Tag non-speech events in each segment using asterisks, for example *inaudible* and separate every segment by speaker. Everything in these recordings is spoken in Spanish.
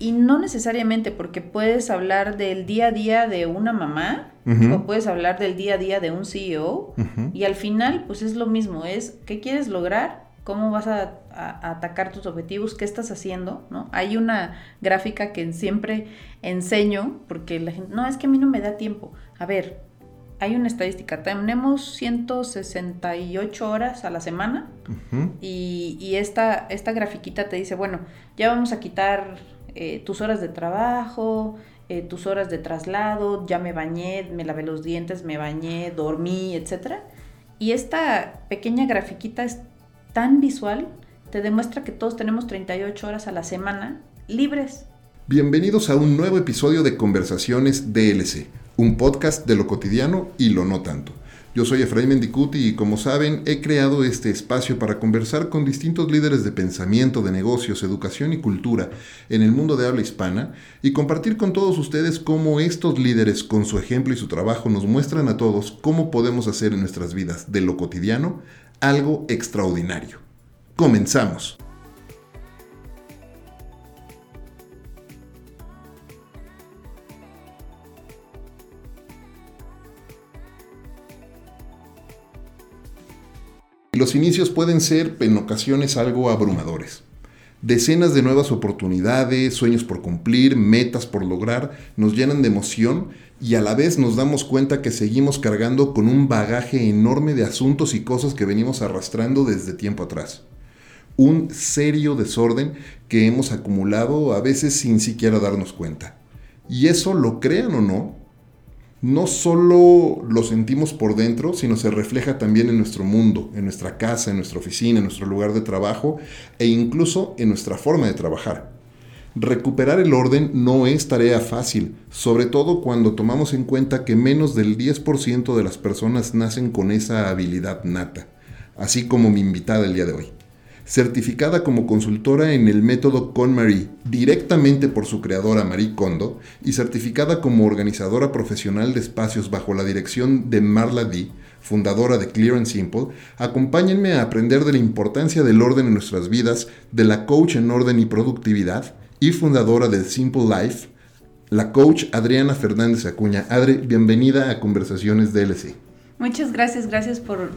Speaker 1: y no necesariamente porque puedes hablar del día a día de una mamá o puedes hablar del día a día de un CEO y al final pues es lo mismo, es qué quieres lograr, cómo vas a, atacar tus objetivos, qué estás haciendo, ¿no? Hay una gráfica que siempre enseño porque la gente, no, es que a mí no me da tiempo. A ver, hay una estadística, tenemos 168 horas a la semana y, y, esta, esta grafiquita te dice, bueno, ya vamos a quitar eh, tus horas de trabajo, eh, tus horas de traslado, ya me bañé, me lavé los dientes, me bañé, dormí, etc. Y esta pequeña grafiquita es tan visual, te demuestra que todos tenemos 38 horas a la semana libres.
Speaker 2: Bienvenidos a un nuevo episodio de Conversaciones DLC, un podcast de lo cotidiano y lo no tanto. Yo soy Efraín Mendicuti y como saben he creado este espacio para conversar con distintos líderes de pensamiento, de negocios, educación y cultura en el mundo de habla hispana y compartir con todos ustedes cómo estos líderes con su ejemplo y su trabajo nos muestran a todos cómo podemos hacer en nuestras vidas de lo cotidiano algo extraordinario. Comenzamos. Los inicios pueden ser en ocasiones algo abrumadores. Decenas de nuevas oportunidades, sueños por cumplir, metas por lograr, nos llenan de emoción y a la vez nos damos cuenta que seguimos cargando con un bagaje enorme de asuntos y cosas que venimos arrastrando desde tiempo atrás. Un serio desorden que hemos acumulado a veces sin siquiera darnos cuenta. Y eso, lo crean o no, no solo lo sentimos por dentro, sino se refleja también en nuestro mundo, en nuestra casa, en nuestra oficina, en nuestro lugar de trabajo e incluso en nuestra forma de trabajar. Recuperar el orden no es tarea fácil, sobre todo cuando tomamos en cuenta que menos del 10% de las personas nacen con esa habilidad nata, así como mi invitada el día de hoy certificada como consultora en el método KonMari directamente por su creadora Marie Kondo y certificada como organizadora profesional de espacios bajo la dirección de Marla D, fundadora de Clear and Simple, acompáñenme a aprender de la importancia del orden en nuestras vidas, de la coach en orden y productividad y fundadora de Simple Life, la coach Adriana Fernández Acuña. Adri, bienvenida a Conversaciones DLC.
Speaker 1: Muchas gracias, gracias por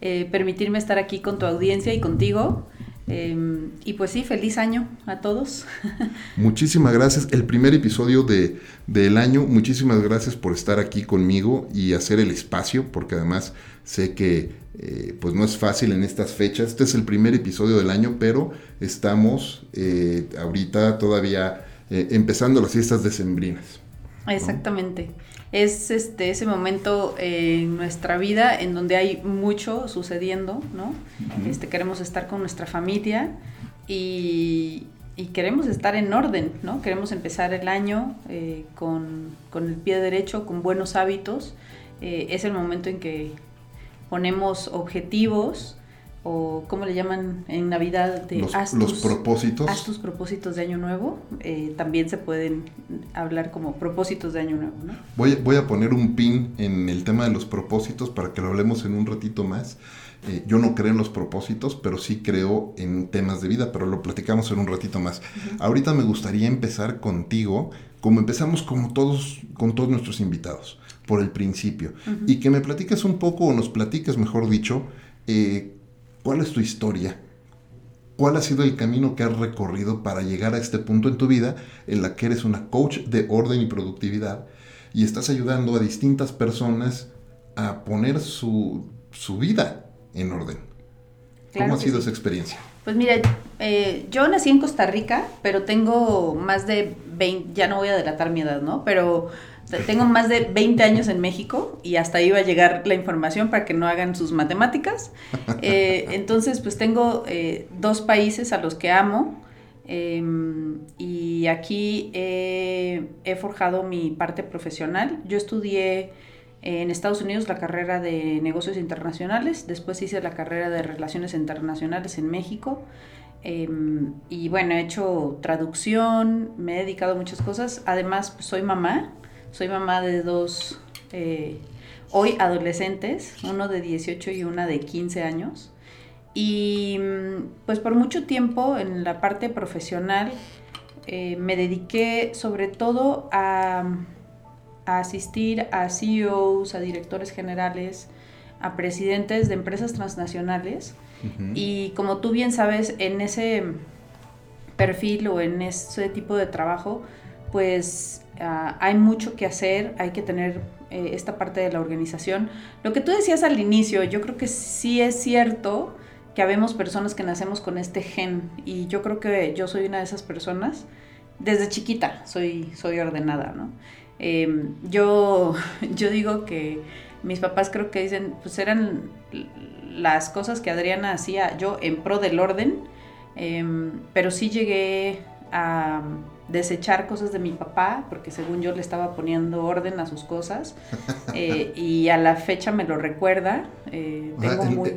Speaker 1: eh, permitirme estar aquí con tu audiencia y contigo. Em, y pues sí, feliz año a todos. *laughs*
Speaker 2: Muchísimas gracias. El primer episodio de, del año, muchísimas gracias por estar aquí conmigo y hacer el espacio, porque además sé que eh, pues no es fácil en estas fechas. Este es el primer episodio del año, pero estamos eh, ahorita todavía empezando las fiestas decembrinas.
Speaker 1: Exactamente es este, ese momento en nuestra vida en donde hay mucho sucediendo, ¿no? este, queremos estar con nuestra familia y, queremos estar en orden, ¿no? Queremos empezar el año eh, con, el pie derecho, con buenos hábitos. Eh, es el momento en que ponemos objetivos o ¿cómo le llaman en Navidad?
Speaker 2: De los, propósitos.
Speaker 1: Haz tus propósitos de Año Nuevo. Eh, también se pueden hablar como propósitos de Año Nuevo, ¿no?
Speaker 2: Voy, voy a poner un pin en el tema de los propósitos para que lo hablemos en un ratito más. Eh, yo no creo en los propósitos, pero sí creo en temas de vida, pero lo platicamos en un ratito más. Ahorita me gustaría empezar contigo, como empezamos como todos, con todos nuestros invitados, por el principio. Y que me platiques un poco, o nos platiques, mejor dicho, eh, ¿Cuál es tu historia? ¿Cuál ha sido el camino que has recorrido para llegar a este punto en tu vida en la que eres una coach de orden y productividad y estás ayudando a distintas personas a poner su, vida en orden? ¿Cómo ha sido esa experiencia?
Speaker 1: Pues mira, eh, yo nací en Costa Rica, pero tengo más de 20, ya no voy a delatar mi edad, ¿no? Pero tengo más de 20 años en México y hasta ahí va a llegar la información para que no hagan sus matemáticas. *laughs* Eh, entonces, pues tengo eh, dos países a los que amo em, y aquí he, forjado mi parte profesional. Yo estudié en Estados Unidos la carrera de negocios internacionales, después hice la carrera de relaciones internacionales en México. Em, y bueno, he hecho traducción, me he dedicado a muchas cosas. Además, pues, soy mamá. Soy mamá de dos, eh, hoy adolescentes, uno de 18 y una de 15 años. Y mm, pues por mucho tiempo en la parte profesional eh, me dediqué sobre todo a, asistir a CEOs, a directores generales, a presidentes de empresas transnacionales. Y como tú bien sabes, en ese perfil o en ese tipo de trabajo, pues ah, hay mucho que hacer, hay que tener eh, esta parte de la organización. Lo que tú decías al inicio, yo creo que sí es cierto que habemos personas que nacemos con este gen y yo creo que yo soy una de esas personas. Desde chiquita soy, soy ordenada, ¿no? Em, yo, *laughs* yo digo que mis papás creo que dicen, pues eran las cosas que Adriana hacía yo en pro del orden, em, pero sí llegué a desechar cosas de mi papá, porque según yo le estaba poniendo orden a sus cosas, *laughs* eh, y a la fecha me lo recuerda.
Speaker 2: Eh,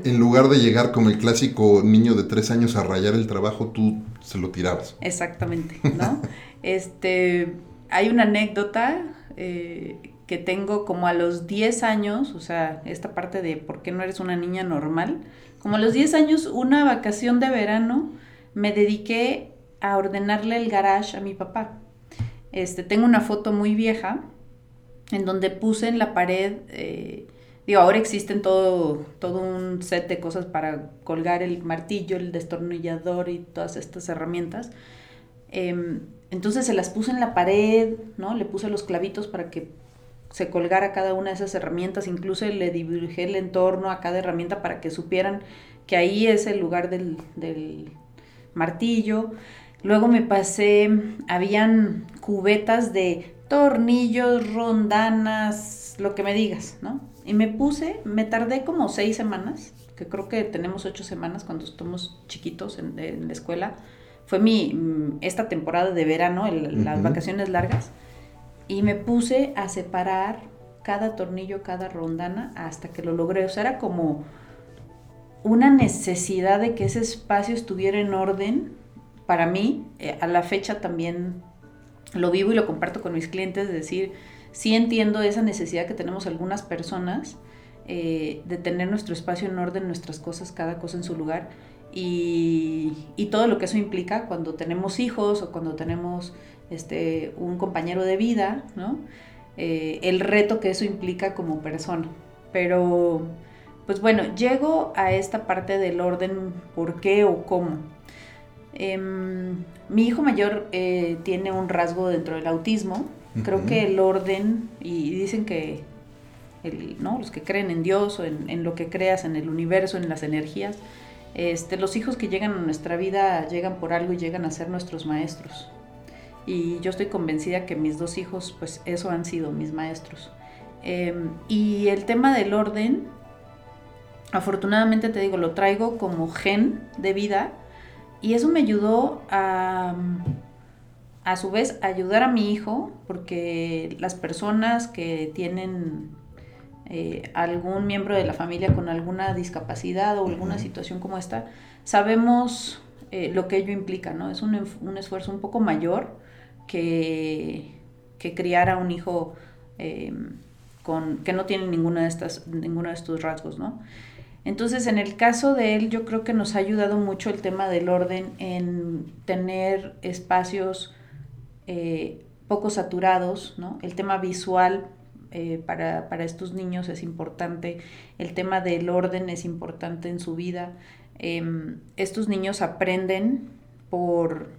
Speaker 2: en, lugar de llegar como el clásico niño de tres años a rayar el trabajo, tú se lo tirabas.
Speaker 1: Exactamente, ¿no? *laughs* este, hay una anécdota eh, que tengo como a los 10 años, o sea, esta parte de por qué no eres una niña normal, como a los 10 años, una vacación de verano, me dediqué a ordenarle el garage a mi papá. Este, tengo una foto muy vieja en donde puse en la pared, eh, digo, ahora existen todo, todo un set de cosas para colgar el martillo, el destornillador y todas estas herramientas. Em, entonces se las puse en la pared, ¿no? Le puse los clavitos para que se colgara cada una de esas herramientas, incluso le dibujé el entorno a cada herramienta para que supieran que ahí es el lugar del, del martillo. Luego me pasé, habían cubetas de tornillos, rondanas, lo que me digas, ¿no? Y me puse, me tardé como seis semanas, que creo que tenemos ocho semanas cuando estamos chiquitos en, la escuela. Fue mi, mm, esta temporada de verano, las vacaciones largas, y me puse a separar cada tornillo, cada rondana, hasta que lo logré. O sea, era como una necesidad de que ese espacio estuviera en orden para mí, eh, a la fecha también lo vivo y lo comparto con mis clientes, es decir, sí entiendo esa necesidad que tenemos algunas personas eh, de tener nuestro espacio en orden, nuestras cosas, cada cosa en su lugar, y, todo lo que eso implica cuando tenemos hijos o cuando tenemos este, un compañero de vida, ¿no? Eh, el reto que eso implica como persona. Pero, pues bueno, llego a esta parte del orden, por qué o cómo. Em, mi hijo mayor eh, tiene un rasgo dentro del autismo. Creo que el orden, y dicen que ¿no? los que creen en Dios o en, lo que creas, en el universo, en las energías, este, los hijos que llegan a nuestra vida llegan por algo y llegan a ser nuestros maestros. Y yo estoy convencida que mis dos hijos, pues eso han sido mis maestros. Em, y el tema del orden, afortunadamente te digo, lo traigo como gen de vida y eso me ayudó a, a su vez, ayudar a mi hijo, porque las personas que tienen eh, algún miembro de la familia con alguna discapacidad o alguna situación como esta, sabemos eh, lo que ello implica, ¿no? Es un, un esfuerzo un poco mayor que, que criar a un hijo eh, con, que no tiene ninguna de estas, ninguno de estos rasgos, ¿no? Entonces, en el caso de él, yo creo que nos ha ayudado mucho el tema del orden en tener espacios eh, poco saturados, ¿no? El tema visual eh, para, estos niños es importante, el tema del orden es importante en su vida. Em, estos niños aprenden por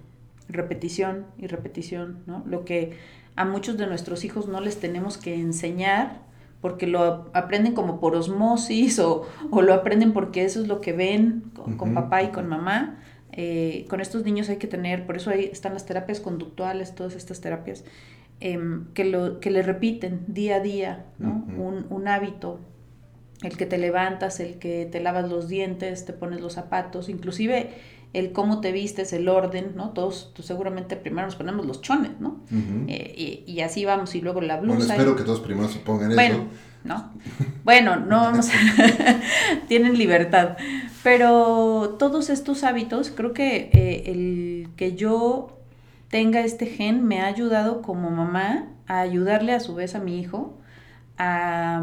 Speaker 1: repetición y repetición, ¿no? Lo que a muchos de nuestros hijos no les tenemos que enseñar, porque lo aprenden como por osmosis o, lo aprenden porque eso es lo que ven con, papá y con mamá. Eh, con estos niños hay que tener, por eso ahí están las terapias conductuales, todas estas terapias, em, que, lo, que le repiten día a día, ¿no? un, un, hábito, el que te levantas, el que te lavas los dientes, te pones los zapatos, inclusive el cómo te vistes, el orden, ¿no? Todos, tú seguramente primero nos ponemos los chones, ¿no? Eh, y, así vamos, y luego la blusa.
Speaker 2: Bueno, espero que todos primero se pongan
Speaker 1: bueno, eso. ¿no? Bueno, no vamos a... *laughs* tienen libertad. Pero todos estos hábitos, creo que eh, el que yo tenga este gen me ha ayudado como mamá a ayudarle a su vez a mi hijo a,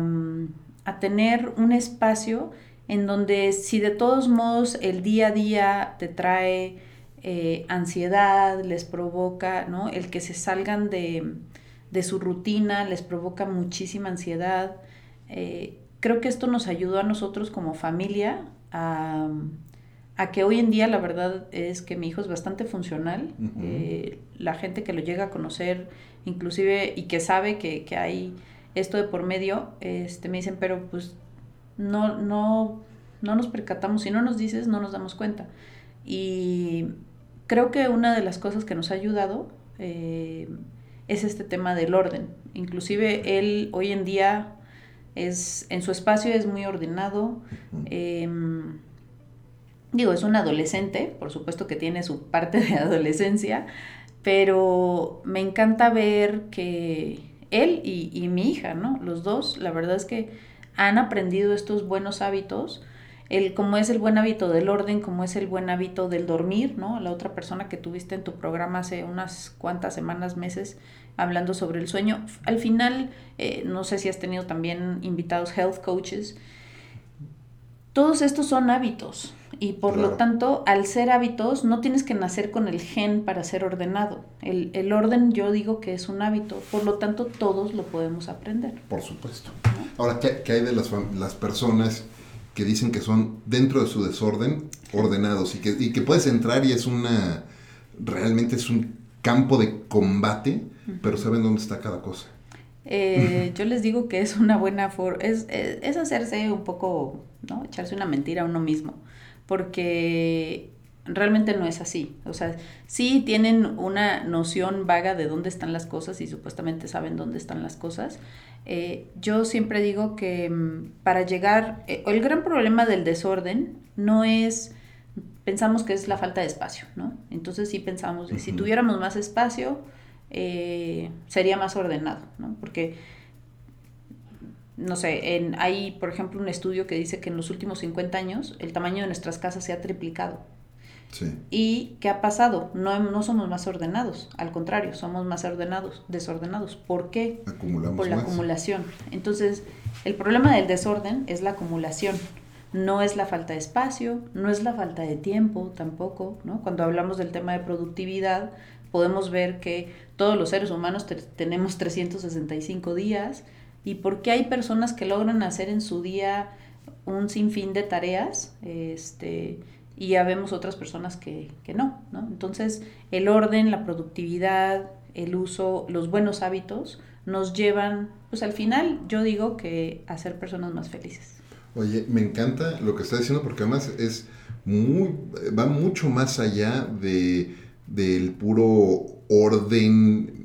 Speaker 1: a tener un espacio en donde si de todos modos el día a día te trae eh, ansiedad, les provoca, ¿no? El que se salgan de, su rutina les provoca muchísima ansiedad. Eh, creo que esto nos ayudó a nosotros como familia a, que hoy en día la verdad es que mi hijo es bastante funcional. Eh, la gente que lo llega a conocer, inclusive, y que sabe que, que hay esto de por medio, este, me dicen, pero pues no, no, no nos percatamos, si no nos dices, no nos damos cuenta. Y creo que una de las cosas que nos ha ayudado eh, es este tema del orden. Inclusive él hoy en día es, en su espacio es muy ordenado. Em, digo, es un adolescente, por supuesto que tiene su parte de adolescencia, pero me encanta ver que él y, mi hija, ¿no? Los dos, la verdad es que han aprendido estos buenos hábitos, el, como es el buen hábito del orden, como es el buen hábito del dormir, ¿no? La otra persona que tuviste en tu programa hace unas cuantas semanas, meses, hablando sobre el sueño. Al final, eh, no sé si has tenido también invitados health coaches. Todos estos son hábitos, y por lo tanto, al ser hábitos, no tienes que nacer con el gen para ser ordenado. El, orden yo digo que es un hábito, por lo tanto todos lo podemos aprender.
Speaker 2: Por supuesto. Ahora, ¿qué, hay de las, las, personas que dicen que son dentro de su desorden ordenados y que, y que puedes entrar y es una, realmente es un campo de combate, pero saben dónde está cada cosa?
Speaker 1: Eh, *laughs* yo les digo que es una buena forma, es, es, es, hacerse un poco, ¿no? Echarse una mentira a uno mismo porque realmente no es así. O sea, sí tienen una noción vaga de dónde están las cosas y supuestamente saben dónde están las cosas. Eh, yo siempre digo que mm, para llegar, eh, el gran problema del desorden no es, pensamos que es la falta de espacio, ¿no? Entonces sí pensamos, si tuviéramos más espacio, eh, sería más ordenado, ¿no? Porque no sé, en, hay, por ejemplo, un estudio que dice que en los últimos 50 años el tamaño de nuestras casas se ha triplicado. Sí. ¿Y qué ha pasado? No, no somos más ordenados, al contrario, somos más ordenados, desordenados. ¿Por qué?
Speaker 2: Acumulamos
Speaker 1: Por la acumulación. Entonces, el problema del desorden es la acumulación. No es la falta de espacio, no es la falta de tiempo tampoco, ¿no? Cuando hablamos del tema de productividad, podemos ver que todos los seres humanos tenemos 365 días, y por qué hay personas que logran hacer en su día un sinfín de tareas este, y ya vemos otras personas que, no, no. Entonces, el orden, la productividad, el uso, los buenos hábitos nos llevan, pues al final yo digo que a ser personas más felices.
Speaker 2: Oye, me encanta lo que estás diciendo porque además es muy, va mucho más allá de, del puro orden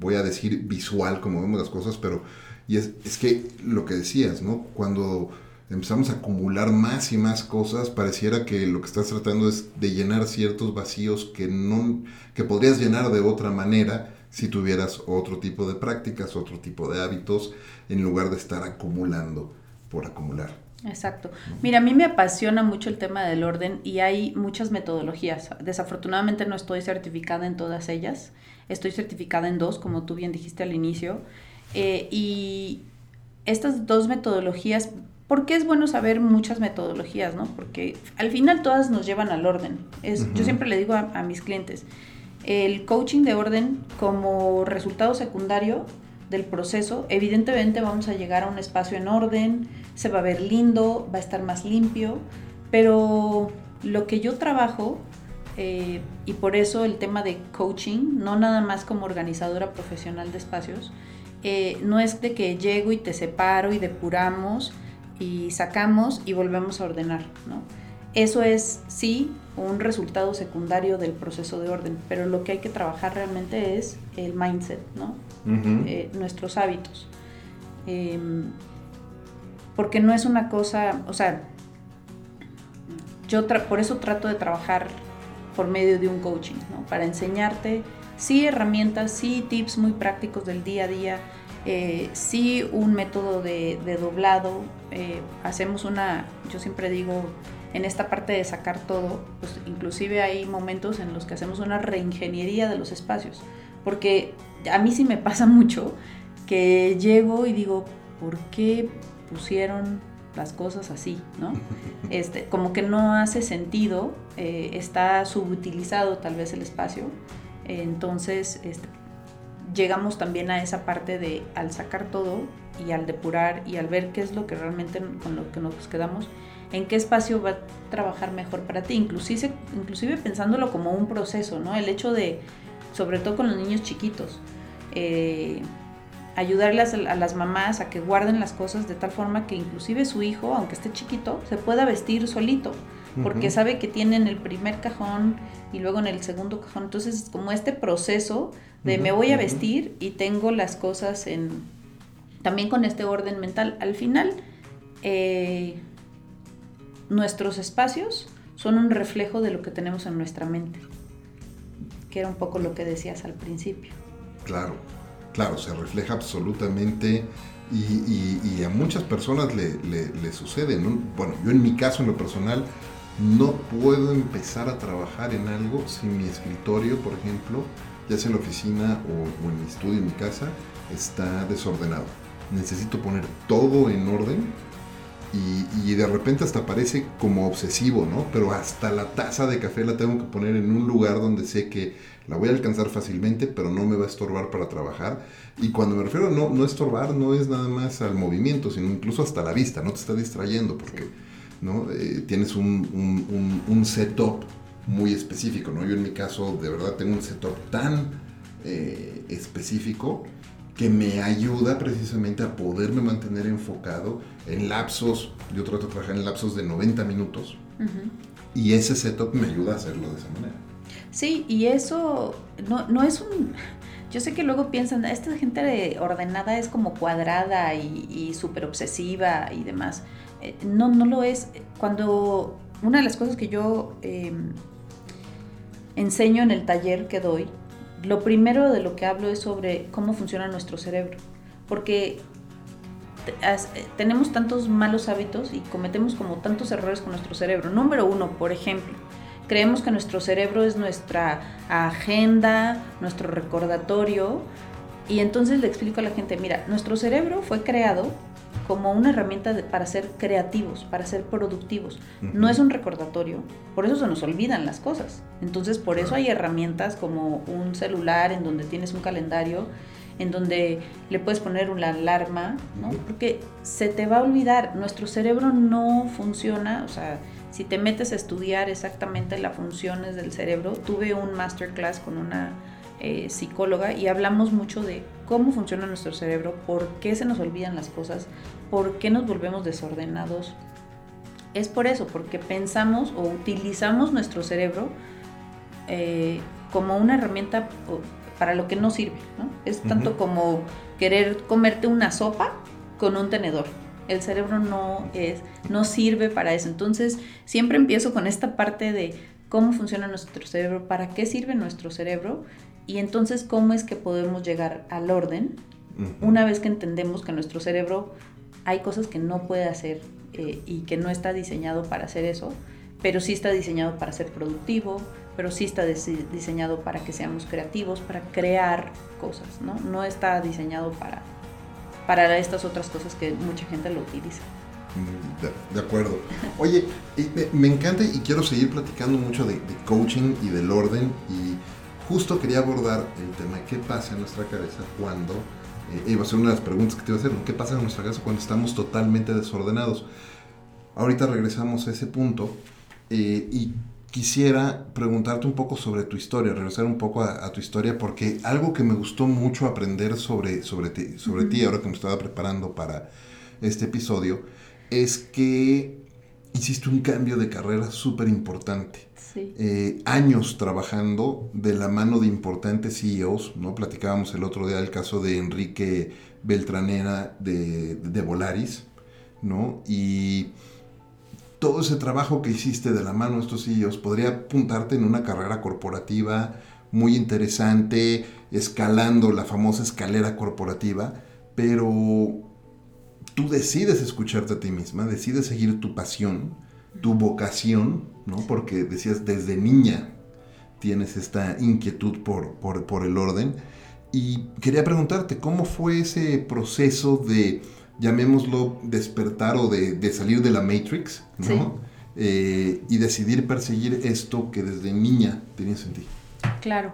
Speaker 2: voy a decir visual como vemos las cosas, pero y es, es que lo que decías, ¿no? Cuando empezamos a acumular más y más cosas, pareciera que lo que estás tratando es de llenar ciertos vacíos que, no, que podrías llenar de otra manera si tuvieras otro tipo de prácticas, otro tipo de hábitos, en lugar de estar acumulando por acumular.
Speaker 1: Exacto. Mira, a mí me apasiona mucho el tema del orden y hay muchas metodologías. Desafortunadamente no estoy certificada en todas ellas. Estoy certificada en dos, como tú bien dijiste al inicio. Eh, y estas dos metodologías, ¿por qué es bueno saber muchas metodologías? ¿no? Porque al final todas nos llevan al orden. Es, Yo siempre le digo a, a mis clientes, el coaching de orden como resultado secundario del proceso, evidentemente vamos a llegar a un espacio en orden, se va a ver lindo, va a estar más limpio, pero lo que yo trabajo, eh, y por eso el tema de coaching, no nada más como organizadora profesional de espacios, eh, no es de que llego y te separo y depuramos y sacamos y volvemos a ordenar, ¿no? Eso es, sí, un resultado secundario del proceso de orden, pero lo que hay que trabajar realmente es el mindset, ¿no? Eh, nuestros hábitos. Em, porque no es una cosa, o sea, yo por eso trato de trabajar por medio de un coaching. Para enseñarte, sí, herramientas, sí, tips muy prácticos del día a día, eh, sí, un método de, doblado. Eh, hacemos una, yo siempre digo, en esta parte de sacar todo, pues inclusive hay momentos en los que hacemos una reingeniería de los espacios, porque a mí sí me pasa *laughs* mucho que llego y digo, ¿por qué pusieron las cosas así, ¿no? *laughs* Este, como que no hace sentido, eh, está subutilizado tal vez el espacio, entonces este, llegamos también a esa parte de al sacar todo y al depurar y al ver qué es lo que realmente con lo que nos quedamos, en qué espacio va a trabajar mejor para ti, inclusive, inclusive pensándolo como un proceso, ¿no? El hecho de, sobre todo con los niños chiquitos, eh, ayudarles a las mamás a que guarden las cosas de tal forma que inclusive su hijo, aunque esté chiquito, se pueda vestir solito, porque sabe que tiene en el primer cajón y luego en el segundo cajón. Entonces, como este proceso de me voy a vestir y tengo las cosas en también con este orden mental. Al final, eh, nuestros espacios son un reflejo de lo que tenemos en nuestra mente, que era un poco lo que decías al principio.
Speaker 2: Claro, claro, se refleja absolutamente y, a muchas personas le, sucede. Bueno, yo en mi caso, en lo personal, no puedo empezar a trabajar en algo sin mi escritorio, por ejemplo, ya sea en la oficina o, en mi estudio, en mi casa, está desordenado. Necesito poner todo en orden y, de repente hasta parece como obsesivo, ¿no? Pero hasta la taza de café la tengo que poner en un lugar donde sé que la voy a alcanzar fácilmente, pero no me va a estorbar para trabajar. Y cuando me refiero a no, no estorbar, no es nada más al movimiento, sino incluso hasta la vista, no te está distrayendo porque ¿no? Eh, tienes un, un, un setup muy específico, ¿no? Yo en mi caso de verdad tengo un setup tan eh, específico que me ayuda precisamente a poderme mantener enfocado en lapsos, yo trato de trabajar en lapsos de 90 minutos y ese setup me ayuda a hacerlo de esa manera.
Speaker 1: Sí, y eso no, no es un... Yo sé que luego piensan, esta gente ordenada es como cuadrada y, y súper obsesiva y demás. Eh, no, no lo es. Cuando una de las cosas que yo em, enseño en el taller que doy, lo primero de lo que hablo es sobre cómo funciona nuestro cerebro, porque eh, tenemos tantos malos hábitos y cometemos como tantos errores con nuestro cerebro. Número uno, por ejemplo, creemos que nuestro cerebro es nuestra agenda, nuestro recordatorio, y entonces le explico a la gente, mira, nuestro cerebro fue creado como una herramienta para ser creativos, para ser productivos. No es un recordatorio, por eso se nos olvidan las cosas. Entonces, por eso hay herramientas como un celular en donde tienes un calendario, en donde le puedes poner una alarma, ¿no? Porque se te va a olvidar, nuestro cerebro no funciona, o sea, si te metes a estudiar exactamente las funciones del cerebro, tuve un masterclass con una eh, psicóloga y hablamos mucho de cómo funciona nuestro cerebro, por qué se nos olvidan las cosas, por qué nos volvemos desordenados. Es por eso, porque pensamos o utilizamos nuestro cerebro eh, como una herramienta para lo que no sirve. Es tanto como querer comerte una sopa con un tenedor. El cerebro no, es, no sirve para eso. Entonces, siempre empiezo con esta parte de cómo funciona nuestro cerebro, para qué sirve nuestro cerebro y entonces, ¿cómo es que podemos llegar al orden una vez que entendemos que nuestro cerebro hay cosas que no puede hacer eh, y que no está diseñado para hacer eso, pero sí está diseñado para ser productivo, pero sí está diseñado para que seamos creativos, para crear cosas, ¿no? No está diseñado para, para estas otras cosas que mucha gente lo utiliza.
Speaker 2: Mm, de, acuerdo. Oye, me, encanta y quiero seguir platicando mucho de, de coaching y del orden y justo quería abordar el tema de qué pasa en nuestra cabeza cuando, eh, iba a ser una de las preguntas que te iba a hacer, ¿qué pasa en nuestra cabeza cuando estamos totalmente desordenados? Ahorita regresamos a ese punto eh, y quisiera preguntarte un poco sobre tu historia, regresar un poco a, tu historia, porque algo que me gustó mucho aprender sobre, sobre, ti, sobre ti, ahora que me estaba preparando para este episodio, es que hiciste un cambio de carrera súper importante. Eh, años trabajando de la mano de importantes CEOs, ¿no? Platicábamos el otro día el caso de Enrique Beltranera de, de Volaris, ¿no? Y todo ese trabajo que hiciste de la mano de estos CEOs podría apuntarte en una carrera corporativa muy interesante, escalando la famosa escalera corporativa, pero tú decides escucharte a ti misma, decides seguir tu pasión, tu vocación, ¿no? Porque decías, desde niña tienes esta inquietud por, por, el orden. Y quería preguntarte, ¿cómo fue ese proceso de llamémoslo, despertar o de, salir de la Matrix, ¿no? Eh, y decidir perseguir esto que desde niña tenías en ti.
Speaker 1: Claro.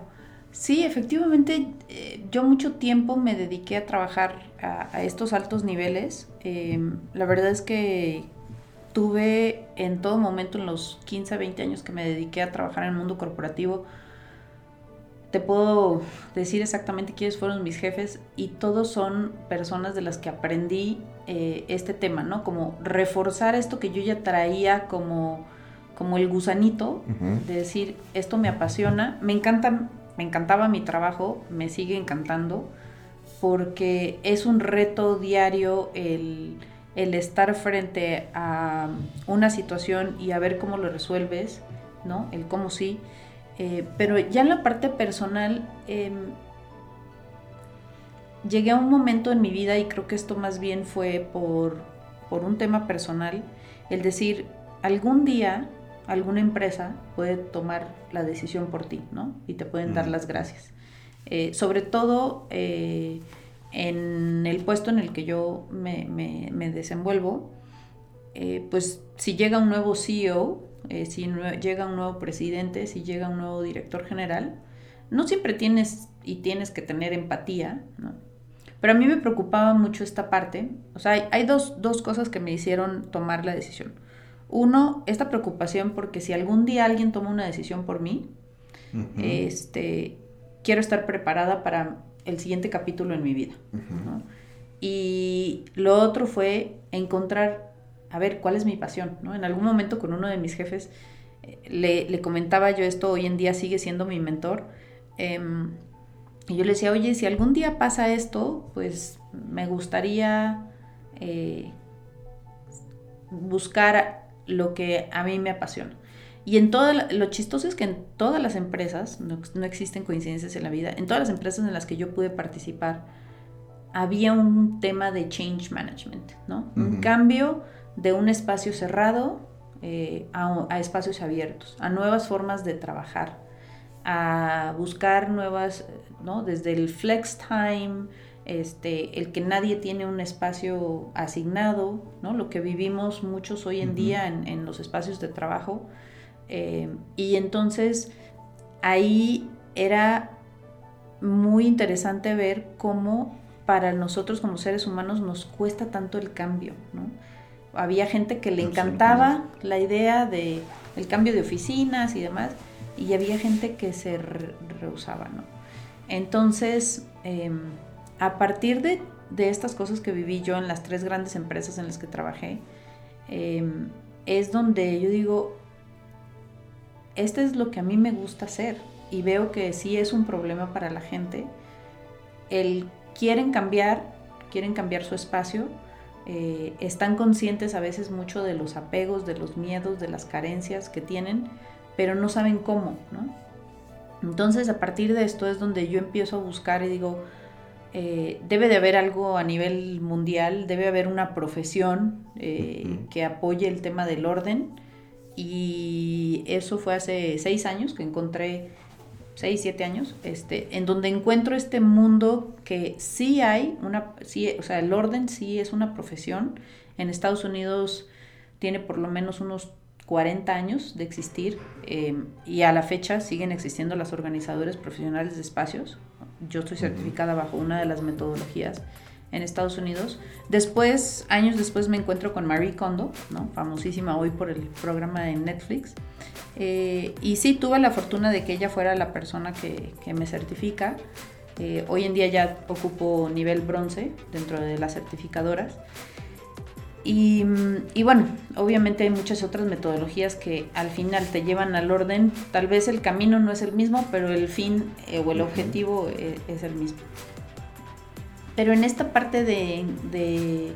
Speaker 1: Sí, efectivamente, eh, yo mucho tiempo me dediqué a trabajar a, estos altos niveles. Em, la verdad es que tuve en todo momento, en los 15, 20 años que me dediqué a trabajar en el mundo corporativo, te puedo decir exactamente quiénes fueron mis jefes y todos son personas de las que aprendí eh, este tema, ¿no? Como reforzar esto que yo ya traía como, como el gusanito, de decir, esto me apasiona, me encanta, me encantaba mi trabajo, me sigue encantando, porque es un reto diario el el estar frente a una situación y a ver cómo lo resuelves, ¿no? El cómo sí. Eh, pero ya en la parte personal, em, llegué a un momento en mi vida y creo que esto más bien fue por, por un tema personal, el decir, algún día alguna empresa puede tomar la decisión por ti, ¿no? Y te pueden dar las gracias. Eh, sobre todo eh, en el puesto en el que yo me, desenvuelvo, eh, pues si llega un nuevo CEO, eh, si llega un nuevo presidente, si llega un nuevo director general, no siempre tienes y tienes que tener empatía, ¿no? Pero a mí me preocupaba mucho esta parte. O sea, hay, dos, cosas que me hicieron tomar la decisión. Uno, esta preocupación porque si algún día alguien toma una decisión por mí, este, quiero estar preparada para el siguiente capítulo en mi vida. Y lo otro fue encontrar, a ver, cuál es mi pasión. ¿no? En algún momento con uno de mis jefes eh, le, comentaba yo esto, hoy en día sigue siendo mi mentor. Em, y yo le decía, oye, si algún día pasa esto, pues me gustaría eh, buscar lo que a mí me apasiona. Y en todo, lo chistoso es que en todas las empresas, no, existen coincidencias en la vida, en todas las empresas en las que yo pude participar, había un tema de change management, ¿no? Un cambio de un espacio cerrado eh, a, espacios abiertos, a nuevas formas de trabajar, a buscar nuevas, ¿no? Desde el flex time, este, el que nadie tiene un espacio asignado, ¿no? Lo que vivimos muchos hoy en día en, en los espacios de trabajo, eh, y entonces ahí era muy interesante ver cómo para nosotros como seres humanos nos cuesta tanto el cambio, ¿no? Había gente que le encantaba la idea de el cambio de oficinas y demás, y había gente que se rehusaba, ¿no? Entonces, em, a partir de, estas cosas que viví yo en las tres grandes empresas en las que trabajé, em, es donde yo digo, este es lo que a mí me gusta hacer y veo que sí es un problema para la gente. El quieren cambiar, quieren cambiar su espacio, eh, están conscientes a veces mucho de los apegos, de los miedos, de las carencias que tienen, pero no saben cómo, ¿no? Entonces a partir de esto es donde yo empiezo a buscar y digo, eh, debe de haber algo a nivel mundial, debe haber una profesión eh, que apoye el tema del orden y eso fue hace seis años que encontré, seis, siete años, este, en donde encuentro este mundo que sí hay, una, sí, o sea, el orden sí es una profesión. En Estados Unidos tiene por lo menos unos 40 años de existir eh, y a la fecha siguen existiendo las organizadores profesionales de espacios. Yo estoy certificada bajo una de las metodologías en Estados Unidos. Después, años después, me encuentro con Marie Kondo, ¿no? famosísima hoy por el programa de Netflix. Eh, y sí, tuve la fortuna de que ella fuera la persona que, me certifica. Eh, hoy en día ya ocupo nivel bronce dentro de las certificadoras. Y, bueno, obviamente hay muchas otras metodologías que al final te llevan al orden. Tal vez el camino no es el mismo, pero el fin eh, o el objetivo es el mismo. Pero en esta parte de,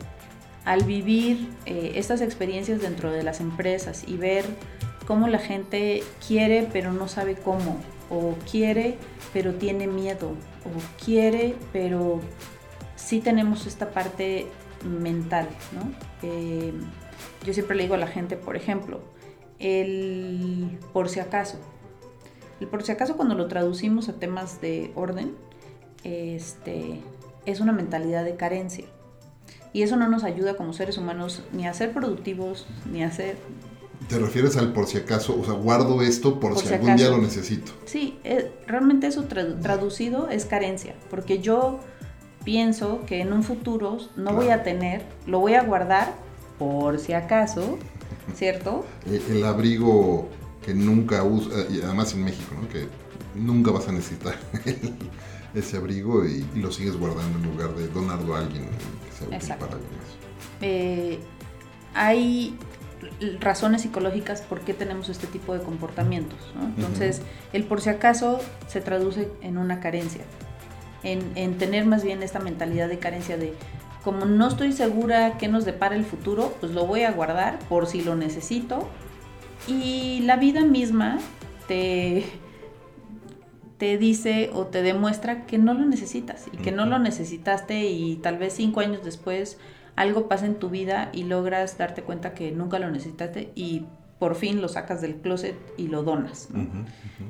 Speaker 1: al vivir estas experiencias dentro de las empresas y ver cómo la gente quiere pero no sabe cómo, o quiere pero tiene miedo, o quiere pero sí tenemos esta parte mental, ¿no? Eh, yo siempre le digo a la gente, por ejemplo, el por si acaso. El por si acaso cuando lo traducimos a temas de orden, este, es una mentalidad de carencia. Y eso no nos ayuda como seres humanos ni a ser productivos, ni a ser...
Speaker 2: ¿Te refieres al por si acaso? O sea, guardo esto por, si, algún día lo necesito.
Speaker 1: Sí, eh, realmente eso traducido es carencia, porque yo pienso que en un futuro no voy a tener, lo voy a guardar por si acaso, ¿cierto?
Speaker 2: El, abrigo que nunca usa, y además en México, ¿no? Que nunca vas a necesitar *laughs* ese abrigo y, lo sigues guardando en lugar de donarlo a alguien que sea útil para alguien
Speaker 1: eh, hay razones psicológicas por qué tenemos este tipo de comportamientos. Entonces, el por si acaso se traduce en una carencia, en, en, tener más bien esta mentalidad de carencia de, como no estoy segura qué nos depara el futuro, pues lo voy a guardar por si lo necesito. Y la vida misma te, te dice o te demuestra que no lo necesitas y que no lo necesitaste y tal vez cinco años después algo pasa en tu vida y logras darte cuenta que nunca lo necesitaste y por fin lo sacas del closet y lo donas.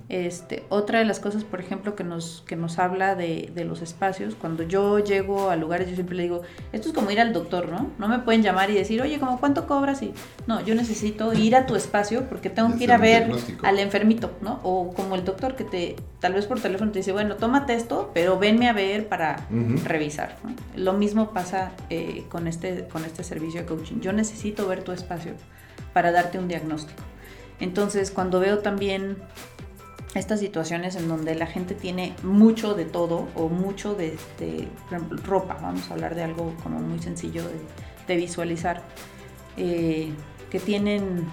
Speaker 1: Este, otra de las cosas, por ejemplo, que nos, que nos habla de, de, los espacios, cuando yo llego a lugares, yo siempre le digo, esto es como ir al doctor, ¿no? No me pueden llamar y decir, oye, ¿cómo cuánto cobras? Y no, yo necesito ir a tu espacio porque tengo que ir a ver al enfermito, ¿no? O como el doctor que te, tal vez por teléfono te dice, bueno, tómate esto, pero venme a ver para revisar. Lo mismo pasa eh, con, este, con este servicio de coaching. Yo necesito ver tu espacio para darte un diagnóstico. Entonces, cuando veo también estas situaciones en donde la gente tiene mucho de todo o mucho de, por ejemplo, ropa, vamos a hablar de algo como muy sencillo de, visualizar, eh, que tienen,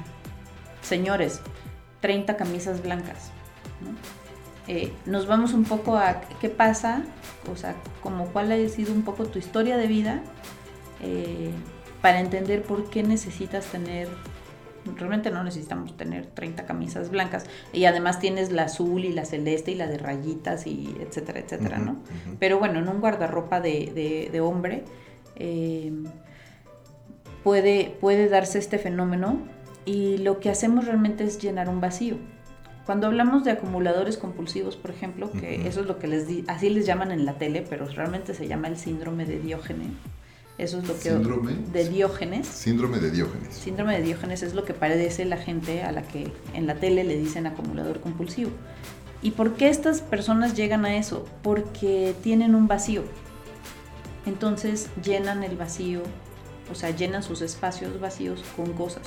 Speaker 1: señores, 30 camisas blancas. Eh, nos vamos un poco a qué pasa, o sea, como cuál ha sido un poco tu historia de vida, eh, para entender por qué necesitas tener realmente no necesitamos tener 30 camisas blancas y además tienes la azul y la celeste y la de rayitas y etcétera, etcétera, ¿no? Pero bueno, en un guardarropa de, hombre eh, puede, puede darse este fenómeno y lo que hacemos realmente es llenar un vacío. Cuando hablamos de acumuladores compulsivos, por ejemplo, que eso es lo que les di, así les llaman en la tele, pero realmente se llama el síndrome de Diógenes eso es lo que...
Speaker 2: Síndrome.
Speaker 1: De Diógenes.
Speaker 2: Síndrome de Diógenes.
Speaker 1: Síndrome de Diógenes es lo que padece la gente a la que en la tele le dicen acumulador compulsivo. ¿Y por qué estas personas llegan a eso? Porque tienen un vacío. Entonces llenan el vacío, o sea, llenan sus espacios vacíos con cosas.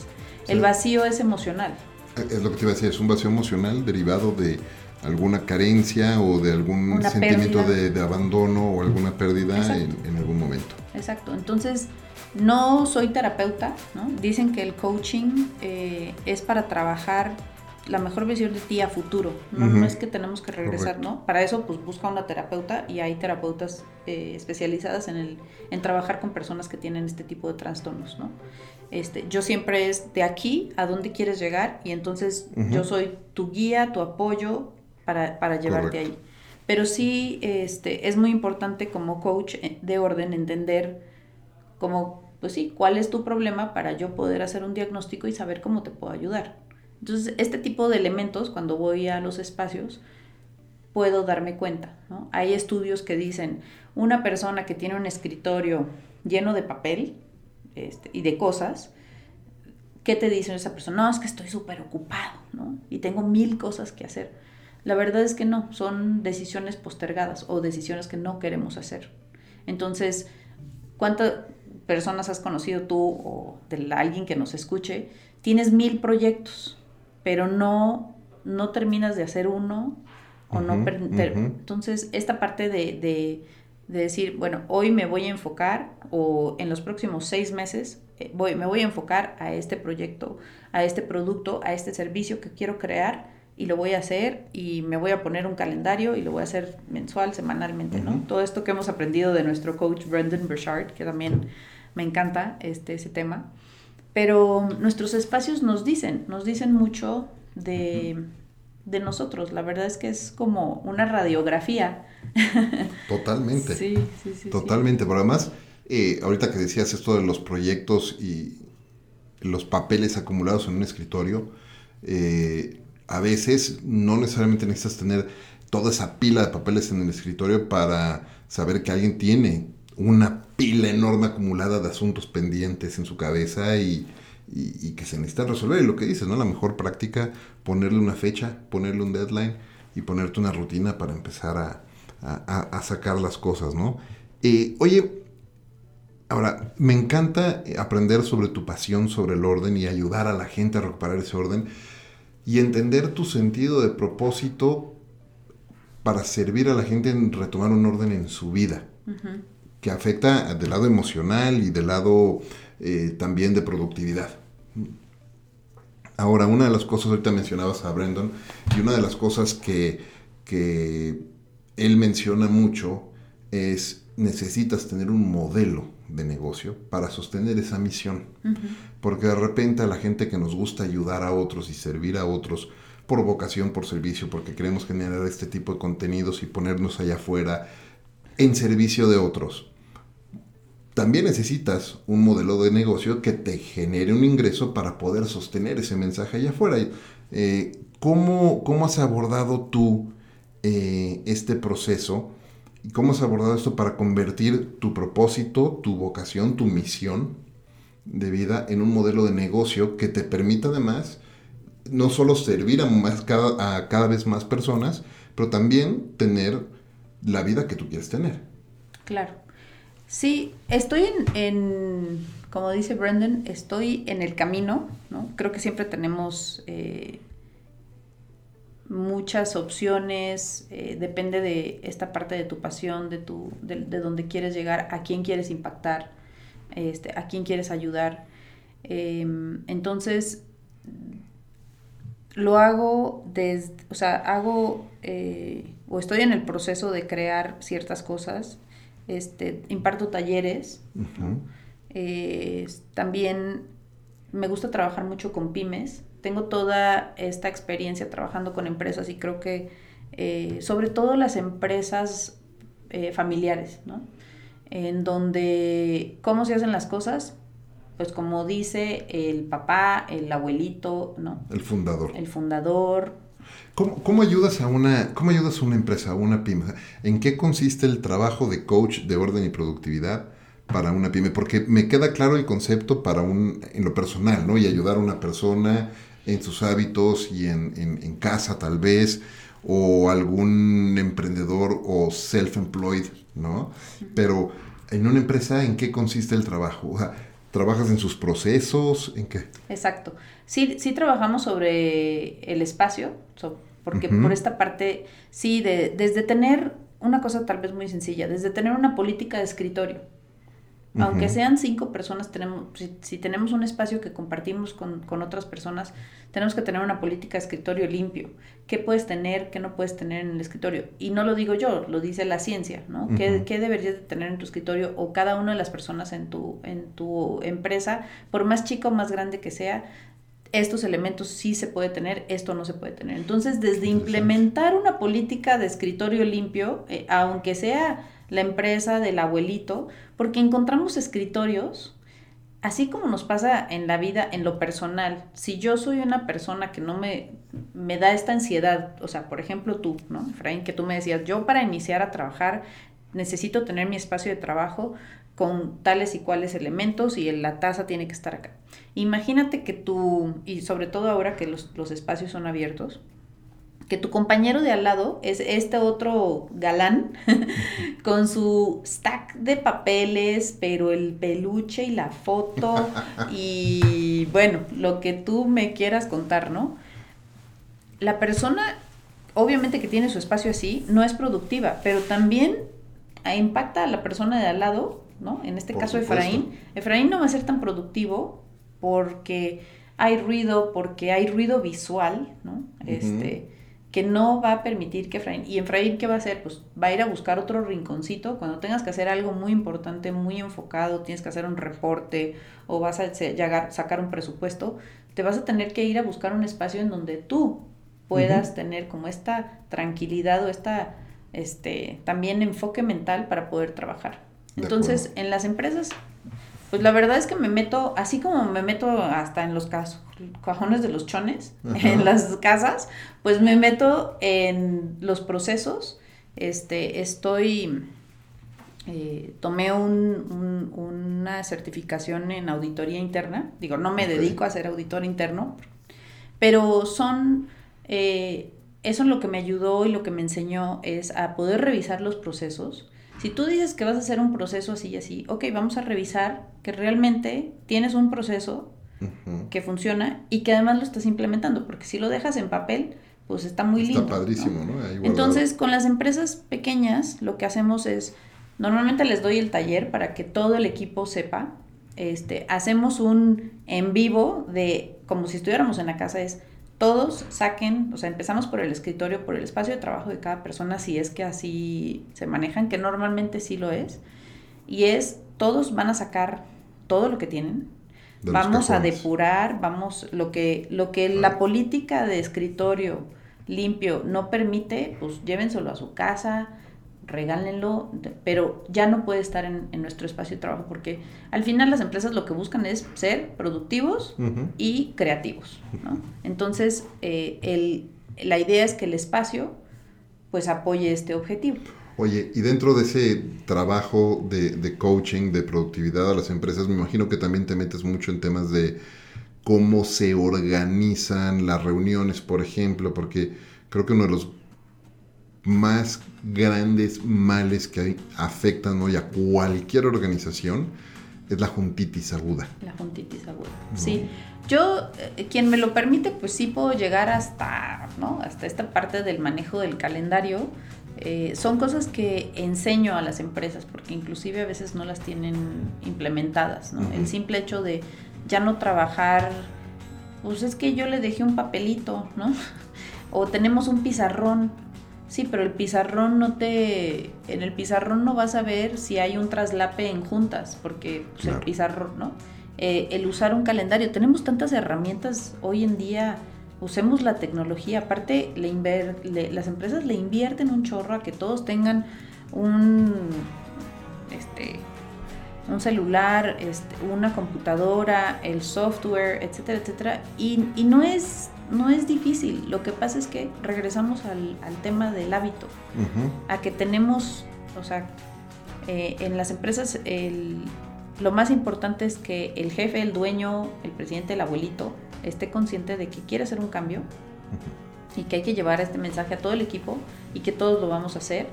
Speaker 1: El vacío es emocional.
Speaker 2: Es lo que te iba a decir, es un vacío emocional derivado de alguna carencia o de algún sentimiento de, abandono o alguna pérdida en, algún momento.
Speaker 1: Exacto, entonces no soy terapeuta, ¿no? Dicen que el coaching eh, es para trabajar la mejor visión de ti a futuro, no, es que tenemos que regresar, ¿no? Para eso pues busca una terapeuta y hay terapeutas eh, especializadas en, el, en trabajar con personas que tienen este tipo de trastornos, ¿no? Este, yo siempre es de aquí a dónde quieres llegar y entonces yo soy tu guía, tu apoyo, para, llevarte ahí. Pero sí este, es muy importante como coach eh, de orden entender como, pues sí, cuál es tu problema para yo poder hacer un diagnóstico y saber cómo te puedo ayudar. Entonces, este tipo de elementos, cuando voy a los espacios, puedo darme cuenta. Hay estudios que dicen, una persona que tiene un escritorio lleno de papel este, y de cosas, ¿qué te dice esa persona? No, es que estoy súper ocupado, ¿no? Y tengo mil cosas que hacer. La verdad es que no, son decisiones postergadas o decisiones que no queremos hacer. Entonces, ¿cuántas personas has conocido tú o de alguien que nos escuche? Tienes mil proyectos, pero no, no terminas de hacer uno o no... Entonces, esta parte de, de, decir, bueno, hoy me voy a enfocar o en los próximos seis meses eh, voy, me voy a enfocar a este proyecto, a este producto, a este servicio que quiero crear y lo voy a hacer y me voy a poner un calendario y lo voy a hacer mensual, semanalmente, ¿no? Todo esto que hemos aprendido de nuestro coach Brendan Burchard, que también me encanta este, ese tema. Pero nuestros espacios nos dicen, nos dicen mucho de, de nosotros. La verdad es que es como una radiografía. *laughs*
Speaker 2: Totalmente.
Speaker 1: sí, sí, sí.
Speaker 2: Totalmente. Pero además, eh, ahorita que decías esto de los proyectos y los papeles acumulados en un escritorio, eh, a veces no necesariamente necesitas tener toda esa pila de papeles en el escritorio para saber que alguien tiene una pila enorme acumulada de asuntos pendientes en su cabeza y, que se necesitan resolver. Y lo que dices, ¿no? La mejor práctica, ponerle una fecha, ponerle un deadline y ponerte una rutina para empezar a, sacar las cosas, ¿no? Eh, oye, ahora, me encanta aprender sobre tu pasión, sobre el orden y ayudar a la gente a recuperar ese orden y entender tu sentido de propósito para servir a la gente en retomar un orden en su vida, que afecta del lado emocional y del lado eh, también de productividad. Ahora, una de las cosas, ahorita mencionabas a Brandon, y una de las cosas que, que él menciona mucho es necesitas tener un modelo de negocio para sostener esa misión. Porque de repente a la gente que nos gusta ayudar a otros y servir a otros por vocación, por servicio, porque queremos generar este tipo de contenidos y ponernos allá afuera en servicio de otros. También necesitas un modelo de negocio que te genere un ingreso para poder sostener ese mensaje allá afuera. Eh, ¿cómo, ¿cómo, has abordado tú eh, este proceso? ¿Y cómo has abordado esto para convertir tu propósito, tu vocación, tu misión de vida en un modelo de negocio que te permita además no solo servir a, más, cada, a cada vez más personas, pero también tener la vida que tú quieres tener?
Speaker 1: Claro. Sí, estoy en, como dice Brendan, estoy en el camino, ¿no? Creo que siempre tenemos eh, muchas opciones, eh, depende de esta parte de tu pasión, de, tu, de, dónde quieres llegar, a quién quieres impactar, este, a quién quieres ayudar. Em, entonces, lo hago desde, o sea, hago eh, o estoy en el proceso de crear ciertas cosas, este, imparto talleres, también me gusta trabajar mucho con pymes, tengo toda esta experiencia trabajando con empresas y creo que eh, sobre todo las empresas eh, familiares, ¿no? En donde cómo se hacen las cosas, pues como dice el papá, el abuelito, ¿no?
Speaker 2: El fundador.
Speaker 1: El fundador.
Speaker 2: ¿Cómo, ayudas a una, cómo ayudas a una empresa, a una pyme? ¿En qué consiste el trabajo de coach de orden y productividad? para una pyme, porque me queda claro el concepto para un, en lo personal, ¿no? Y ayudar a una persona en sus hábitos y en, casa tal vez, o algún emprendedor o self-employed, ¿no? Pero en una empresa, ¿en qué consiste el trabajo? O sea, ¿trabajas en sus procesos? ¿En qué?
Speaker 1: Exacto. Sí, sí trabajamos sobre el espacio, porque por esta parte, sí, de, desde tener una cosa tal vez muy sencilla, desde tener una política de escritorio, aunque sean cinco personas, tenemos, si, tenemos un espacio que compartimos con, otras personas, tenemos que tener una política de escritorio limpio. ¿Qué puedes tener, qué no puedes tener en el escritorio? Y no lo digo yo, lo dice la ciencia, ¿no? ¿Qué, deberías de tener en tu escritorio o cada una de las personas en tu, en tu empresa, por más chico o más grande que sea, estos elementos sí se puede tener, esto no se puede tener. Entonces, desde implementar una política de escritorio limpio, eh, aunque sea la empresa del abuelito, porque encontramos escritorios, así como nos pasa en la vida, en lo personal, si yo soy una persona que no me, me da esta ansiedad, o sea, por ejemplo tú, ¿no? Efraín, que tú me decías, yo para iniciar a trabajar necesito tener mi espacio de trabajo con tales y cuales elementos y la taza tiene que estar acá. Imagínate que tú, y sobre todo ahora que los, los espacios son abiertos, que tu compañero de al lado es este otro galán *laughs* con su stack de papeles, pero el peluche y la foto *laughs* y bueno, lo que tú me quieras contar, ¿no? La persona, obviamente que tiene su espacio así, no es productiva, pero también impacta a la persona de al lado, ¿no? En este caso Efraín. Efraín no va a ser tan productivo porque hay ruido, porque hay ruido visual, ¿no? Este que no va a permitir que Efraín, y Efraín, ¿qué va a hacer? Pues va a ir a buscar otro rinconcito cuando tengas que hacer algo muy importante, muy enfocado, tienes que hacer un reporte o vas a llegar, sacar un presupuesto, te vas a tener que ir a buscar un espacio en donde tú puedas tener como esta tranquilidad o esta, este, también enfoque mental para poder trabajar. Entonces, en las empresas pues la verdad es que me meto, así como me meto hasta en los cajones de los chones, *laughs* en las casas, pues me meto en los procesos. Este, estoy eh, tomé una certificación en auditoría interna. Digo, no me dedico a ser auditor interno, pero son, eh, eso lo que me ayudó y lo que me enseñó es a poder revisar los procesos. Si tú dices que vas a hacer un proceso así y así, ok, vamos a revisar que realmente tienes un proceso que funciona y que además lo estás implementando, porque si lo dejas en papel, pues está muy lindo.
Speaker 2: Está padrísimo, ¿no?
Speaker 1: Entonces, con las empresas pequeñas, lo que hacemos es, normalmente les doy el taller para que todo el equipo sepa, este, hacemos un en vivo de, como si estuviéramos en la casa, es todos saquen, o sea, empezamos por el escritorio, por el espacio de trabajo de cada persona, si es que así se manejan, que normalmente sí lo es, y es, todos van a sacar todo lo que tienen, vamos a depurar, vamos, lo que, lo que la política de escritorio limpio no permite, pues llévenselo a su casa, regálenlo, pero ya no puede estar en, nuestro espacio de trabajo porque al final las empresas lo que buscan es ser productivos y creativos. Entonces, eh, el, la idea es que el espacio pues apoye este objetivo.
Speaker 2: Oye, y dentro de ese trabajo de, coaching, de productividad a las empresas, me imagino que también te metes mucho en temas de cómo se organizan las reuniones, por ejemplo, porque creo que uno de los más grandes males que afectan hoy a cualquier organización es la juntitis aguda.
Speaker 1: La juntitis aguda, sí. Yo, eh, quien me lo permite, pues sí puedo llegar hasta, ¿no? Hasta esta parte del manejo del calendario, eh, son cosas que enseño a las empresas porque inclusive a veces no las tienen implementadas, ¿no? El simple hecho de ya no trabajar, pues es que yo le dejé un papelito, ¿no? *laughs* o tenemos un pizarrón, sí, pero el pizarrón no te, en el pizarrón no vas a ver si hay un traslape en juntas, porque pues, el pizarrón, ¿no? Eh, el usar un calendario, tenemos tantas herramientas hoy en día usemos la tecnología. Aparte, le las empresas le invierten un chorro a que todos tengan un, este, un celular, este, una computadora, el software, etcétera, etcétera. Y, no, es, no es difícil. Lo que pasa es que regresamos al, tema del hábito, a que tenemos, o sea, eh, en las empresas lo más importante es que el jefe, el dueño, el presidente, el abuelito, esté consciente de que quiere hacer un cambio y que hay que llevar este mensaje a todo el equipo y que todos lo vamos a hacer.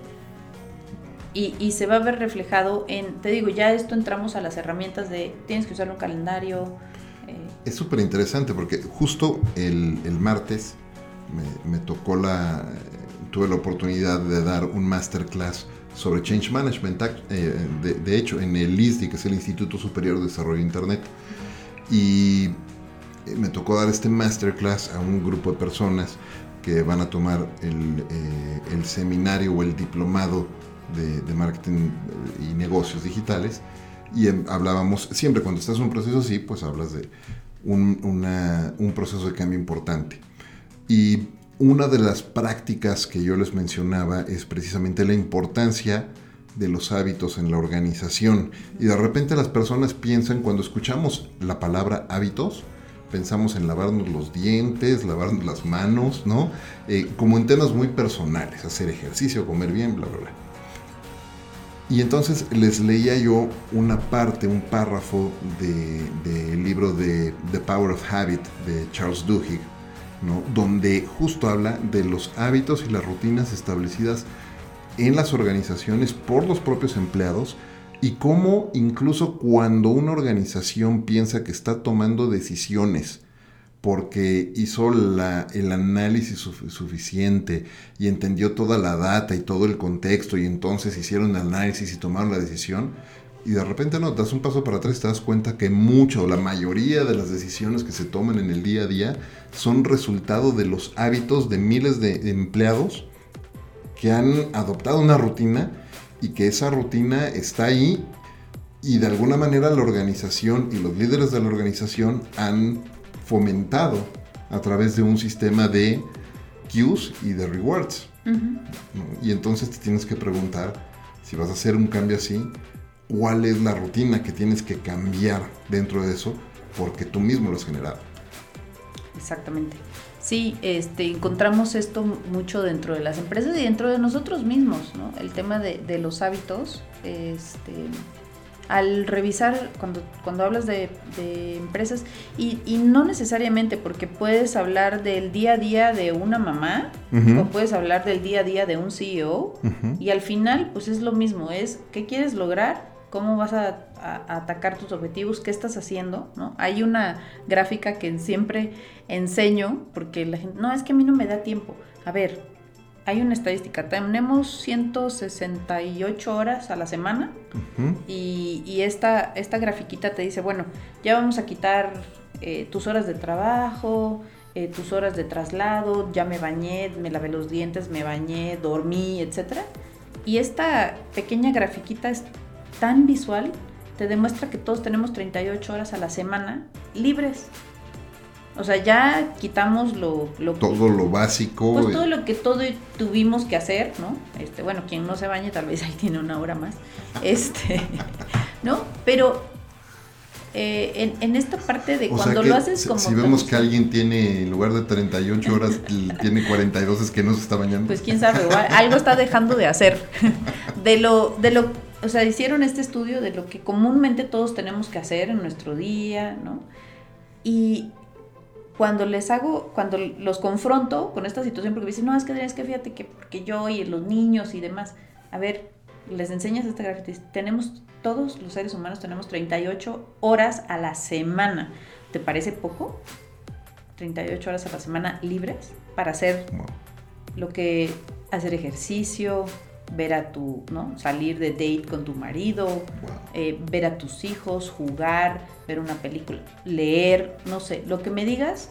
Speaker 1: Y, se va a ver reflejado en, te digo, ya esto entramos a las herramientas de tienes que usar un calendario.
Speaker 2: Eh. Es súper interesante porque justo el, martes me, tocó la, tuve la oportunidad de dar un masterclass sobre Change Management, eh, de, hecho, en el ISDI, que es el Instituto Superior de Desarrollo de Internet. Y me tocó dar este masterclass a un grupo de personas que van a tomar el, eh, seminario o el diplomado de, marketing y negocios digitales. Y em, hablábamos, siempre cuando estás en un proceso así, pues hablas de un, un proceso de cambio importante. Y una de las prácticas que yo les mencionaba es precisamente la importancia de los hábitos en la organización. Y de repente las personas piensan, cuando escuchamos la palabra hábitos, pensamos en lavarnos los dientes, lavarnos las manos, ¿no? Eh, como en temas muy personales, hacer ejercicio, comer bien, bla, bla, bla. Y entonces les leía yo una parte, un párrafo del de, libro de The Power of Habit de Charles Duhigg, ¿no? donde justo habla de los hábitos y las rutinas establecidas en las organizaciones por los propios empleados y cómo incluso cuando una organización piensa que está tomando decisiones porque hizo la, el análisis suficiente y entendió toda la data y todo el contexto y entonces hicieron el análisis y tomaron la decisión y de repente no, das un paso para atrás y te das cuenta que mucho, la mayoría de las decisiones que se toman en el día a día son resultado de los hábitos de miles de empleados que han adoptado una rutina y que esa rutina está ahí y de alguna manera la organización y los líderes de la organización han fomentado a través de un sistema de cues y de rewards. Y entonces te tienes que preguntar, si vas a hacer un cambio así, cuál es la rutina que tienes que cambiar dentro de eso, porque tú mismo lo has generado.
Speaker 1: Exactamente. Sí, este, encontramos esto mucho dentro de las empresas y dentro de nosotros mismos, ¿no? El tema de, de los hábitos, este, al revisar, cuando, cuando hablas de, empresas, y, y, no necesariamente porque puedes hablar del día a día de una mamá, o puedes hablar del día a día de un CEO, y al final, pues es lo mismo, es qué quieres lograr, cómo vas a, atacar tus objetivos, qué estás haciendo, ¿no? Hay una gráfica que siempre enseño, porque la gente, no, es que a mí no me da tiempo. A ver, hay una estadística, tenemos 168 horas a la semana y, esta, esta grafiquita te dice, bueno, ya vamos a quitar eh, tus horas de trabajo, eh, tus horas de traslado, ya me bañé, me lavé los dientes, me bañé, dormí, etc. Y esta pequeña grafiquita es tan visual, te demuestra que todos tenemos 38 horas a la semana libres. O sea, ya quitamos lo,
Speaker 2: todo lo básico.
Speaker 1: Pues todo lo que todo tuvimos que hacer, ¿no? Este, bueno, quien no se bañe tal vez ahí tiene una hora más. Este, *laughs* ¿no? Pero eh, en, esta parte de cuando lo haces como...
Speaker 2: Si vemos que alguien tiene, en lugar de 38 horas, *laughs* tiene 42, es que no se está bañando.
Speaker 1: Pues quién sabe, algo está dejando de hacer. *laughs* De lo, de lo, o sea, hicieron este estudio de lo que comúnmente todos tenemos que hacer en nuestro día, ¿no? Y cuando les hago, cuando los confronto con esta situación, porque me dicen, no, es que tienes que fíjate que porque yo y los niños y demás, a ver, les enseñas esta gráfica, tenemos, todos los seres humanos tenemos 38 horas a la semana. ¿Te parece poco? 38 horas a la semana libres para hacer lo que, hacer ejercicio, ver a tu, ¿no? Salir de date con tu marido, eh, ver a tus hijos, jugar, ver una película, leer, no sé, lo que me digas.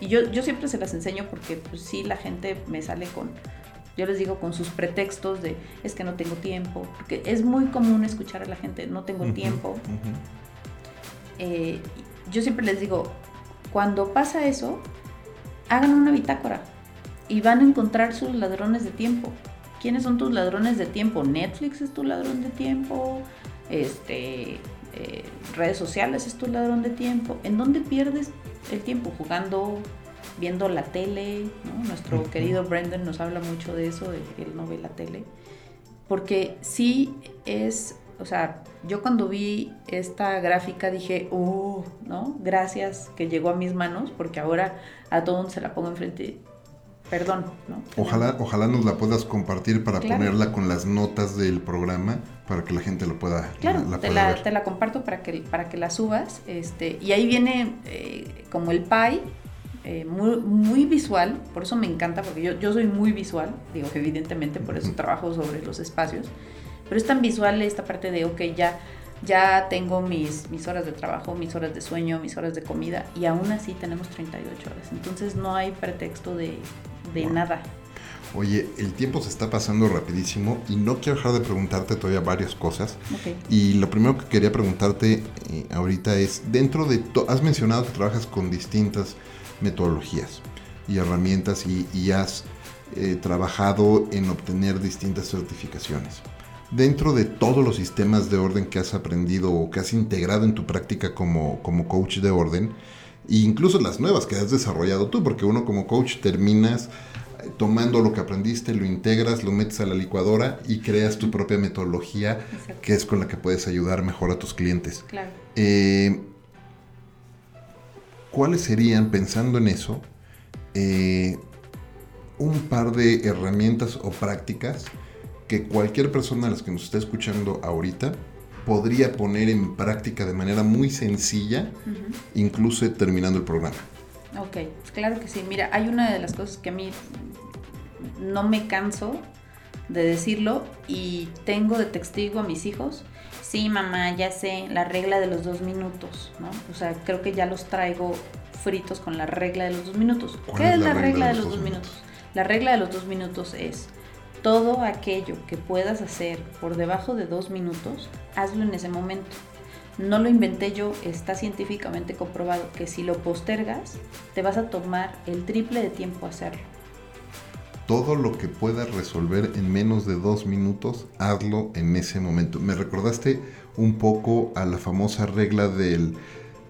Speaker 1: Y yo, yo siempre se las enseño porque pues sí, la gente me sale con, yo les digo con sus pretextos de es que no tengo tiempo, porque es muy común escuchar a la gente, no tengo tiempo. Eh, yo siempre les digo, cuando pasa eso, hagan una bitácora y van a encontrar sus ladrones de tiempo. ¿Quiénes son tus ladrones de tiempo? Netflix es tu ladrón de tiempo, este, eh, redes sociales es tu ladrón de tiempo. ¿En dónde pierdes el tiempo? Jugando, viendo la tele. Nuestro querido Brendan nos habla mucho de eso, él no ve la tele. Porque sí es, o sea, yo cuando vi esta gráfica dije, oh, ¿no? Gracias que llegó a mis manos, porque ahora a todo mundo se la pongo enfrente perdón. ¿no?
Speaker 2: Ojalá, ojalá nos la puedas compartir para ponerla con las notas del programa para que la gente lo pueda,
Speaker 1: claro, te, la, te la comparto para que, para que la subas. Este, y ahí viene eh, como el pie, eh, muy, muy, visual, por eso me encanta, porque yo, yo soy muy visual, digo, evidentemente por eso trabajo sobre los espacios, pero es tan visual esta parte de, ok, ya ya tengo mis, mis horas de trabajo, mis horas de sueño, mis horas de comida y aún así tenemos 38 horas. Entonces no hay pretexto de, de nada.
Speaker 2: Oye, el tiempo se está pasando rapidísimo y no quiero dejar de preguntarte todavía varias cosas. Y lo primero que quería preguntarte eh, ahorita es, dentro de, has mencionado que trabajas con distintas metodologías y herramientas y, has eh, trabajado en obtener distintas certificaciones. Dentro de todos los sistemas de orden que has aprendido o que has integrado en tu práctica como, como coach de orden, e incluso las nuevas que has desarrollado tú, porque uno como coach terminas eh, tomando lo que aprendiste, lo integras, lo metes a la licuadora y creas tu propia metodología que es con la que puedes ayudar mejor a tus clientes.
Speaker 1: Claro.
Speaker 2: Eh, ¿Cuáles serían, pensando en eso, eh, un par de herramientas o prácticas que cualquier persona a las que nos está escuchando ahorita podría poner en práctica de manera muy sencilla, incluso terminando el programa.
Speaker 1: Ok, claro que sí. Mira, hay una de las cosas que a mí no me canso de decirlo y tengo de testigo a mis hijos. Sí, mamá, ya sé, la regla de los dos minutos, ¿no? O sea, creo que ya los traigo fritos con la regla de los dos minutos. ¿Qué es la, regla, de los, dos minutos? La regla de los dos minutos es todo aquello que puedas hacer por debajo de dos minutos, hazlo en ese momento. No lo inventé yo, está científicamente comprobado que si lo postergas, te vas a tomar el triple de tiempo hacerlo.
Speaker 2: Todo lo que puedas resolver en menos de dos minutos, hazlo en ese momento. Me recordaste un poco a la famosa regla del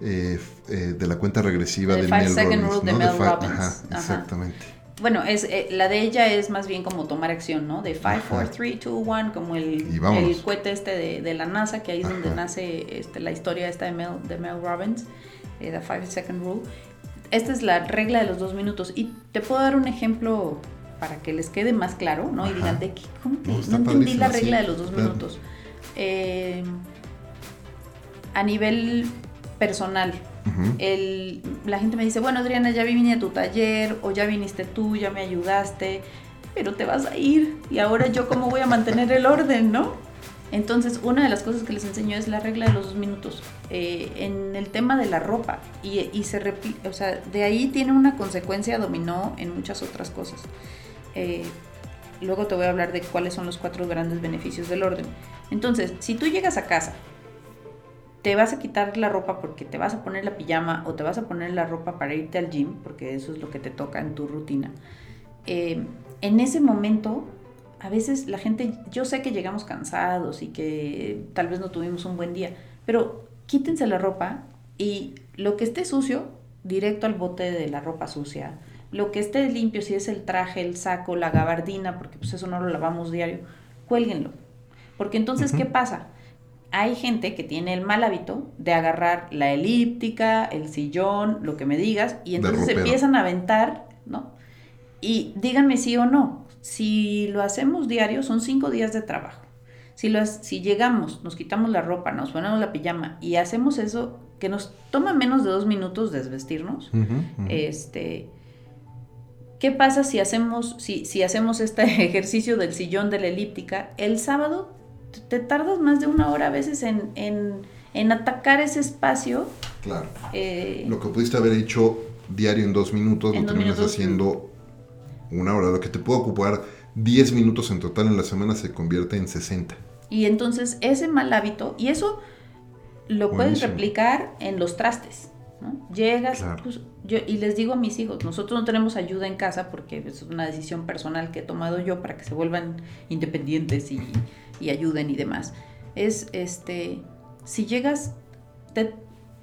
Speaker 2: eh, eh, de la cuenta regresiva de Mel Robbins.
Speaker 1: de Mel Robbins.
Speaker 2: exactamente.
Speaker 1: Bueno, es, la de ella es más bien como tomar acción, ¿no? De 5, 4, 3, 2, 1, como el, el cohete este de, de, la NASA, que ahí es donde nace este, la historia esta de Mel, de Mel Robbins, The 5 Second Rule. Esta es la regla de los dos minutos. Y te puedo dar un ejemplo para que les quede más claro, ¿no? Y digan, ¿de qué? ¿Cómo que? No, entendí la regla de los dos minutos. Eh, a nivel personal, el, la gente me dice, bueno, Adriana, ya vine a tu taller, o ya viniste tú, ya me ayudaste, pero te vas a ir, y ahora yo cómo voy a mantener el orden, ¿no? Entonces, una de las cosas que les enseño es la regla de los dos minutos. Eh, en el tema de la ropa, y, y se o sea, de ahí tiene una consecuencia dominó en muchas otras cosas. Eh, luego te voy a hablar de cuáles son los cuatro grandes beneficios del orden. Entonces, si tú llegas a casa, te vas a quitar la ropa porque te vas a poner la pijama o te vas a poner la ropa para irte al gym, porque eso es lo que te toca en tu rutina. Eh, en ese momento, a veces la gente, yo sé que llegamos cansados y que tal vez no tuvimos un buen día, pero quítense la ropa y lo que esté sucio, directo al bote de la ropa sucia lo que esté limpio, si es el traje, el saco, la gabardina, porque pues eso no lo lavamos diario, cuélguenlo. Porque entonces, ¿qué pasa? Hay gente que tiene el mal hábito de agarrar la elíptica, el sillón, lo que me digas, y entonces empiezan a aventar, ¿no? Y díganme sí o no. Si lo hacemos diario, son cinco días de trabajo. Si, lo, si llegamos, nos quitamos la ropa, nos ponemos la pijama y hacemos eso que nos toma menos de dos minutos desvestirnos, este ¿Qué pasa si hacemos, si, si hacemos este *laughs* ejercicio del sillón de la elíptica? El sábado te tardas más de una hora a veces en, en, atacar ese espacio.
Speaker 2: Claro. Eh, lo que pudiste haber hecho diario en dos minutos, lo terminas haciendo una hora. Lo que te puede ocupar 10 minutos en total en la semana se convierte en 60.
Speaker 1: Y entonces ese mal hábito, y eso lo puedes replicar en los trastes. Llegas, pues, yo, y les digo a mis hijos, nosotros no tenemos ayuda en casa porque es una decisión personal que he tomado yo para que se vuelvan independientes y, ayuden y demás. Es, este, si llegas,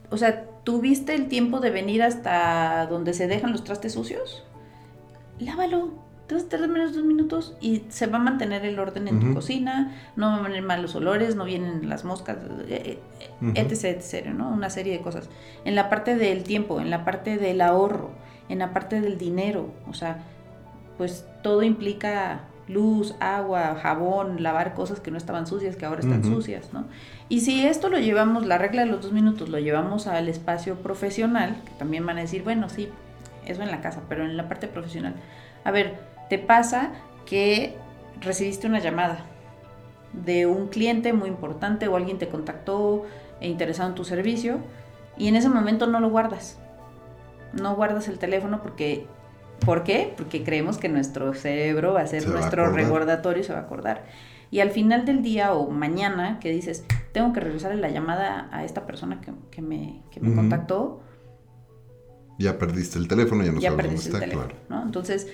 Speaker 1: o sea, ¿tuviste el tiempo de venir hasta donde se dejan los trastes sucios? Lávalo entonces tarda menos dos minutos y se va a mantener el orden en tu cocina, no van a venir malos olores, no vienen las moscas, eh, eh, etc, etc, ¿no? Una serie de cosas. En la parte del tiempo, en la parte del ahorro, en la parte del dinero, o sea, pues todo implica luz, agua, jabón, lavar cosas que no estaban sucias, que ahora están sucias, ¿no? Y si esto lo llevamos, la regla de los dos minutos, lo llevamos al espacio profesional, que también van a decir, bueno, sí, eso en la casa, pero en la parte profesional, a ver, te pasa que recibiste una llamada de un cliente muy importante o alguien te contactó e interesado en tu servicio y en ese momento no lo guardas. No guardas el teléfono porque ¿por qué? Porque creemos que nuestro cerebro va a ser nuestro recordatorio y se va a acordar. Y al final del día o mañana que dices, tengo que regresarle la llamada a esta persona que, me, contactó.
Speaker 2: Ya perdiste el teléfono, ya no sabes dónde está, claro.
Speaker 1: Entonces,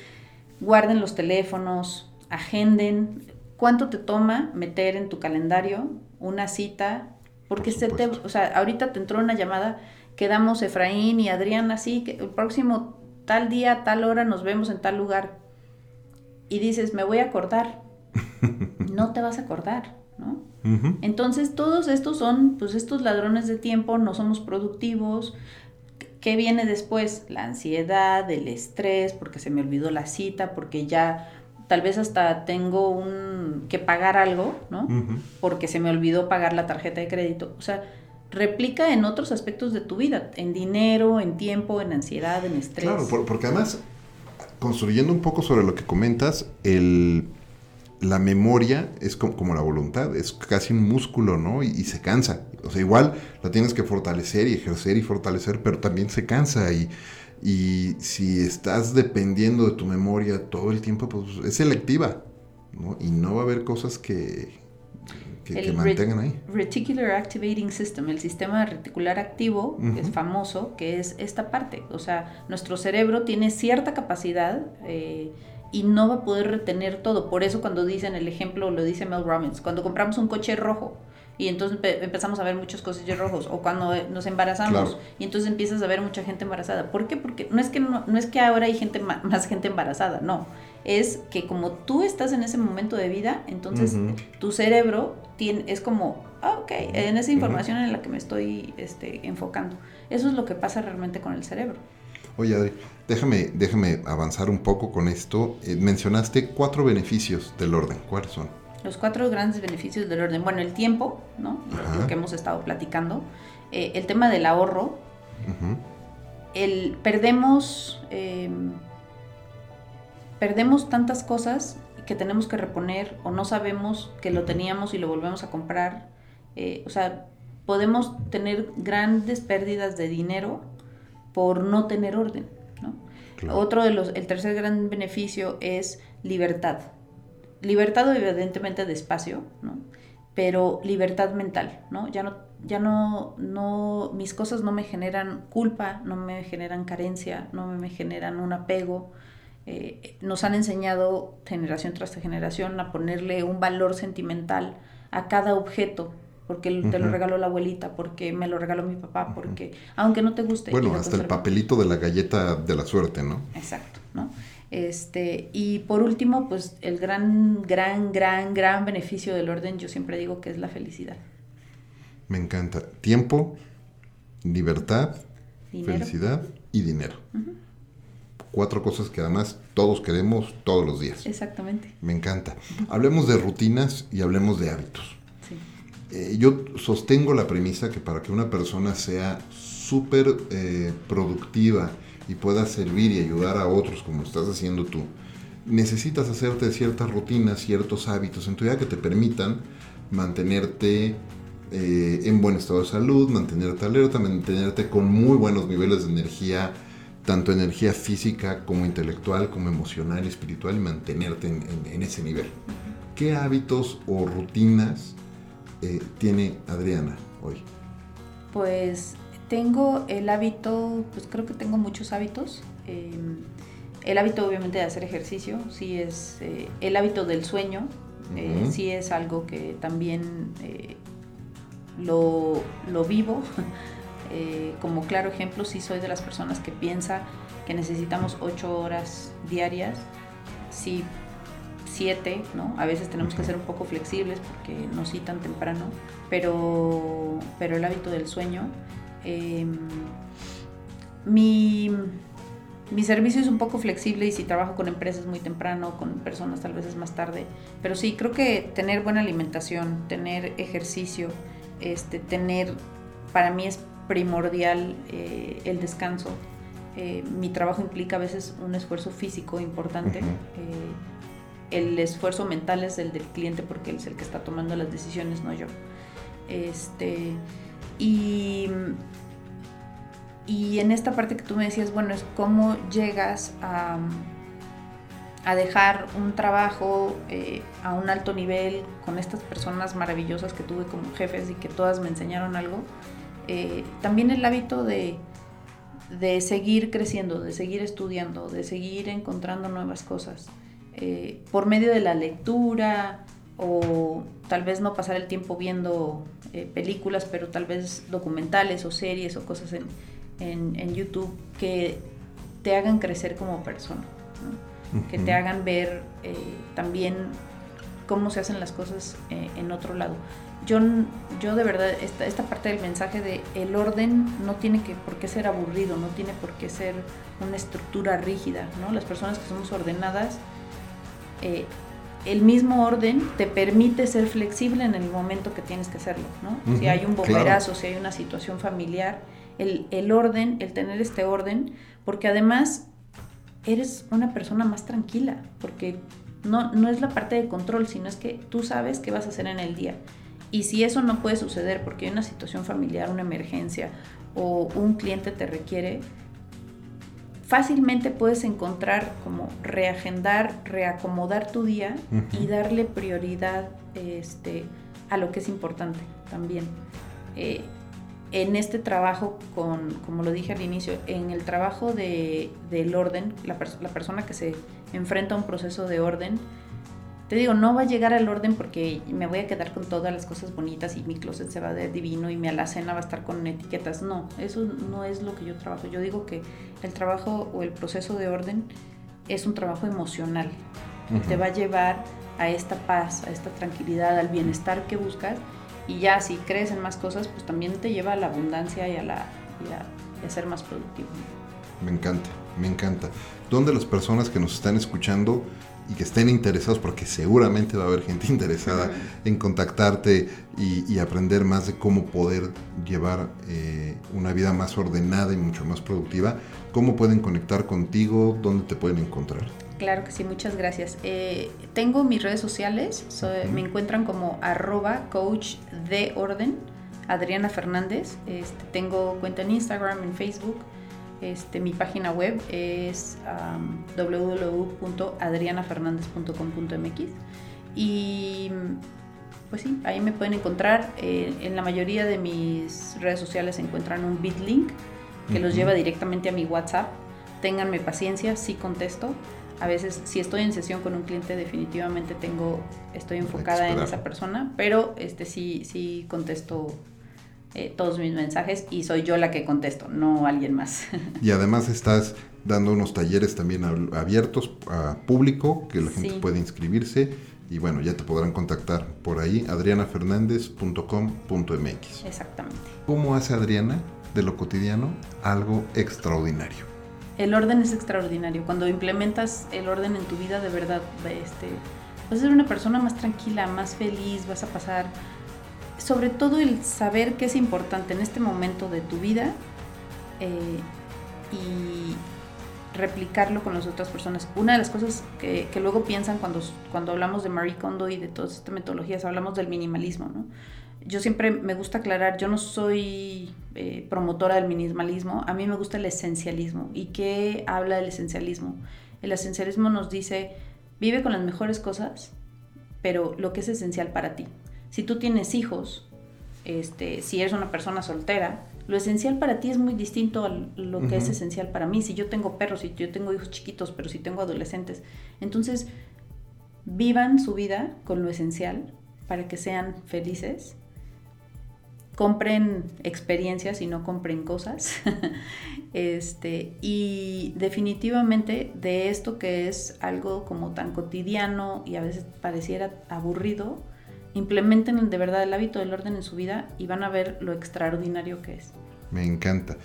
Speaker 1: guarden los teléfonos, agenden. ¿Cuánto te toma meter en tu calendario una cita? Porque se te, o sea, ahorita te entró una llamada, quedamos Efraín y Adrián así, que el próximo tal día, tal hora nos vemos en tal lugar. Y dices, me voy a acordar. *laughs* no te vas a acordar, ¿no? Entonces todos estos son, pues estos ladrones de tiempo, no somos productivos, ¿Qué viene después? La ansiedad, el estrés, porque se me olvidó la cita, porque ya tal vez hasta tengo un que pagar algo, ¿no? Porque se me olvidó pagar la tarjeta de crédito. O sea, replica en otros aspectos de tu vida, en dinero, en tiempo, en ansiedad, en estrés.
Speaker 2: Claro, porque además, construyendo un poco sobre lo que comentas, el, la memoria es como, la voluntad, es casi un músculo, ¿no? Y, se cansa. O sea, igual la tienes que fortalecer y ejercer y fortalecer, pero también se cansa. Y, y si estás dependiendo de tu memoria todo el tiempo, pues es selectiva, ¿no? Y no va a haber cosas que, que, mantengan ahí.
Speaker 1: Reticular Activating System, el sistema reticular activo, que es famoso, que es esta parte. O sea, nuestro cerebro tiene cierta capacidad. Eh, y no va a poder retener todo. Por eso cuando dicen el ejemplo, lo dice Mel Robbins, cuando compramos un coche rojo, y entonces empezamos a ver muchos cosillos rojos o cuando nos embarazamos y entonces empiezas a ver mucha gente embarazada. ¿Por qué? Porque no es que no, es que ahora hay gente más gente embarazada, no. Es que como tú estás en ese momento de vida, entonces tu cerebro tiene, es como, ah, ok, en esa información en la que me estoy este, enfocando. Eso es lo que pasa realmente con el cerebro.
Speaker 2: Oye, Adri, déjame, déjame avanzar un poco con esto. Eh, mencionaste cuatro beneficios del orden. ¿Cuáles son?
Speaker 1: Los cuatro grandes beneficios del orden. Bueno, el tiempo, ¿no? Lo que hemos estado platicando. Eh, el tema del ahorro. El perdemos. Em, perdemos tantas cosas que tenemos que reponer o no sabemos que lo teníamos y lo volvemos a comprar. Eh, o sea, podemos tener grandes pérdidas de dinero por no tener orden. ¿no? Otro de los, el tercer gran beneficio es libertad libertad evidentemente de espacio, ¿no? pero libertad mental, ¿no? Ya no, ya no, no, mis cosas no me generan culpa, no me generan carencia, no me generan un apego. Eh, nos han enseñado generación tras generación a ponerle un valor sentimental a cada objeto, porque te lo regaló la abuelita, porque me lo regaló mi papá, porque aunque no te guste.
Speaker 2: Bueno, hasta el papelito de la galleta de la suerte, ¿no?
Speaker 1: Exacto, ¿no? Este, y por último, pues el gran, gran, gran, gran beneficio del orden, yo siempre digo que es la felicidad.
Speaker 2: Me encanta. Tiempo, libertad, felicidad y dinero. Cuatro cosas que además todos queremos todos los días.
Speaker 1: Exactamente.
Speaker 2: Me encanta. Hablemos de rutinas y hablemos de hábitos. Eh, yo sostengo la premisa que para que una persona sea súper eh, productiva, y puedas servir y ayudar a otros como estás haciendo tú, necesitas hacerte ciertas rutinas, ciertos hábitos en tu vida que te permitan mantenerte eh, en buen estado de salud, mantenerte alerta, mantenerte con muy buenos niveles de energía, tanto energía física como intelectual, como emocional y espiritual, y mantenerte en, ese nivel. ¿Qué hábitos o rutinas eh, tiene Adriana hoy?
Speaker 1: Pues tengo el hábito, pues creo que tengo muchos hábitos. Em, el hábito obviamente de hacer ejercicio, sí es eh, el hábito del sueño, eh, sí es algo que también lo, lo, vivo. *laughs* como claro ejemplo, sí soy de las personas que piensa que necesitamos ocho horas diarias, sí siete, ¿no? A veces tenemos que ser un poco flexibles porque no sí tan temprano, pero, pero el hábito del sueño Em, mi, mi servicio es un poco flexible y si trabajo con empresas muy temprano, con personas tal vez es más tarde. Pero sí, creo que tener buena alimentación, tener ejercicio, este, tener, para mí es primordial eh, el descanso. Eh, mi trabajo implica a veces un esfuerzo físico importante. Eh, el esfuerzo mental es el del cliente porque él es el que está tomando las decisiones, no yo. Este, y, y en esta parte que tú me decías, bueno, es cómo llegas a, a dejar un trabajo eh, a un alto nivel con estas personas maravillosas que tuve como jefes y que todas me enseñaron algo. Eh, también el hábito de, de, seguir creciendo, de seguir estudiando, de seguir encontrando nuevas cosas. Eh, por medio de la lectura, o tal vez no pasar el tiempo viendo eh, películas, pero tal vez documentales o series o cosas en, en, YouTube que te hagan crecer como persona, que te hagan ver también cómo se hacen las cosas en otro lado. Yo, yo de verdad, esta, esta parte del mensaje de el orden no tiene que, por qué ser aburrido, no tiene por qué ser una estructura rígida, ¿no? Las personas que somos ordenadas el mismo orden te permite ser flexible en el momento que tienes que hacerlo, ¿no? si hay un bomberazo, si hay una situación familiar, el, orden, el tener este orden, porque además eres una persona más tranquila, porque no, no es la parte de control, sino es que tú sabes qué vas a hacer en el día. Y si eso no puede suceder porque hay una situación familiar, una emergencia o un cliente te requiere, fácilmente puedes encontrar como reagendar, reacomodar tu día y darle prioridad este, a lo que es importante también. Eh, en este trabajo, con, como lo dije al inicio, en el trabajo de, del orden, la, la, persona que se enfrenta un proceso de orden, te digo, no va a llegar al orden porque me voy a quedar con todas las cosas bonitas y mi closet se va a ver divino y mi alacena va a estar con etiquetas. No, eso no es lo que yo trabajo. Yo digo que el trabajo o el proceso de orden es un trabajo emocional. Te va a llevar a esta paz, a esta tranquilidad, al bienestar que buscas. Y ya si crees en más cosas, pues también te lleva a la abundancia y a, la, y a ser más productivo.
Speaker 2: Me encanta, me encanta. ¿Dónde las personas que nos están escuchando y que estén interesados, porque seguramente va a haber gente *laughs* interesada en contactarte y, aprender más de cómo poder llevar eh, una vida más ordenada y mucho más productiva, ¿cómo pueden conectar contigo? ¿Dónde te pueden encontrar?
Speaker 1: Claro que sí, muchas gracias. Eh, tengo mis redes sociales, me encuentran como arroba coach de orden, Adriana Fernández. Este, tengo cuenta en Instagram, en Facebook. Este, mi página web es um, www.adrianafernandez.com.mx y pues sí, ahí me pueden encontrar. Eh, en la mayoría de mis redes sociales se encuentran un bitlink que los lleva directamente a mi WhatsApp. Ténganme paciencia, sí contesto. A veces, si estoy en sesión con un cliente, definitivamente tengo, estoy enfocada en esa persona, pero este sí, sí contesto eh, todos mis mensajes y soy yo la que contesto, no alguien más. *laughs*
Speaker 2: Y además estás dando unos talleres también abiertos a público, que la gente puede inscribirse y bueno, ya te podrán contactar por ahí, adrianafernandez.com.mx.
Speaker 1: Exactamente.
Speaker 2: ¿Cómo hace Adriana de lo cotidiano algo extraordinario?
Speaker 1: El orden es extraordinario. Cuando implementas el orden en tu vida, de verdad, este, vas a ser una persona más tranquila, más feliz, vas a pasar sobre todo el saber qué es importante en este momento de tu vida eh, y replicarlo con las otras personas. Una de las cosas que, luego piensan cuando, cuando hablamos de Marie Kondo y de todas estas metodologías, hablamos del minimalismo, ¿no? Yo siempre me gusta aclarar, yo no soy eh, promotora del minimalismo, a mí me gusta el esencialismo. ¿Y qué habla del esencialismo? El esencialismo nos dice, vive con las mejores cosas, pero lo que es esencial para ti. Si tú tienes hijos, este, si eres una persona soltera, lo esencial para ti es muy distinto a lo que es esencial para mí. Si yo tengo perros, si yo tengo hijos chiquitos, pero si tengo adolescentes. Entonces, vivan su vida con lo esencial para que sean felices. Compren experiencias y no compren cosas. *laughs* este, y definitivamente de esto que es algo como tan cotidiano y a veces pareciera aburrido, implementen de verdad el hábito del orden en su vida y van a ver lo extraordinario que es.
Speaker 2: Me encanta.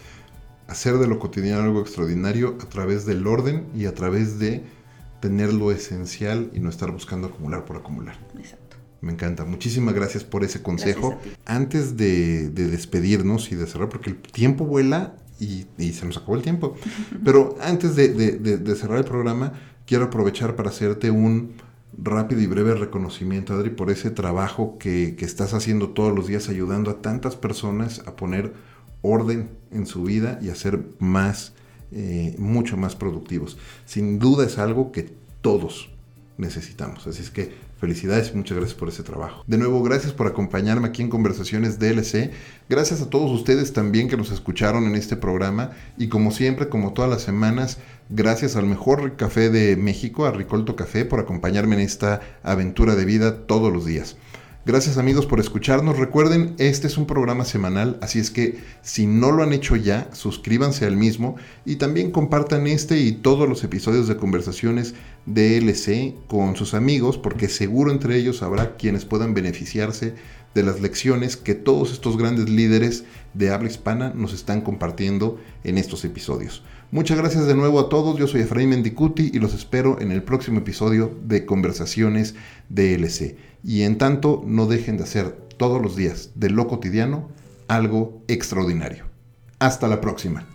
Speaker 2: Hacer de lo cotidiano algo extraordinario a través del orden y a través de tener lo esencial y no estar buscando acumular por acumular.
Speaker 1: Exacto.
Speaker 2: Me encanta. Muchísimas gracias por ese consejo. Antes de, despedirnos y de cerrar, porque el tiempo vuela y, se nos acabó el tiempo, *laughs* pero antes de cerrar el programa, quiero aprovechar para hacerte un rápido y breve reconocimiento, Adri, por ese trabajo que, estás haciendo todos los días ayudando a tantas personas a poner orden en su vida y a ser más, eh, mucho más productivos. Sin duda es algo que todos necesitamos. Así es que felicidades muchas gracias por ese trabajo. De nuevo, gracias por acompañarme aquí en Conversaciones DLC. Gracias a todos ustedes también que nos escucharon en este programa. Y como siempre, como todas las semanas, gracias al mejor café de México, a Ricolto Café, por acompañarme en esta aventura de vida todos los días. Gracias amigos por escucharnos. Recuerden, este es un programa semanal, así es que si no lo han hecho ya, suscríbanse al mismo y también compartan este y todos los episodios de conversaciones DLC con sus amigos, porque seguro entre ellos habrá quienes puedan beneficiarse de las lecciones que todos estos grandes líderes de habla hispana nos están compartiendo en estos episodios. Muchas gracias de nuevo a todos, yo soy Efraín Mendicuti y los espero en el próximo episodio de Conversaciones DLC. Y en tanto, no dejen de hacer todos los días de lo cotidiano algo extraordinario. Hasta la próxima.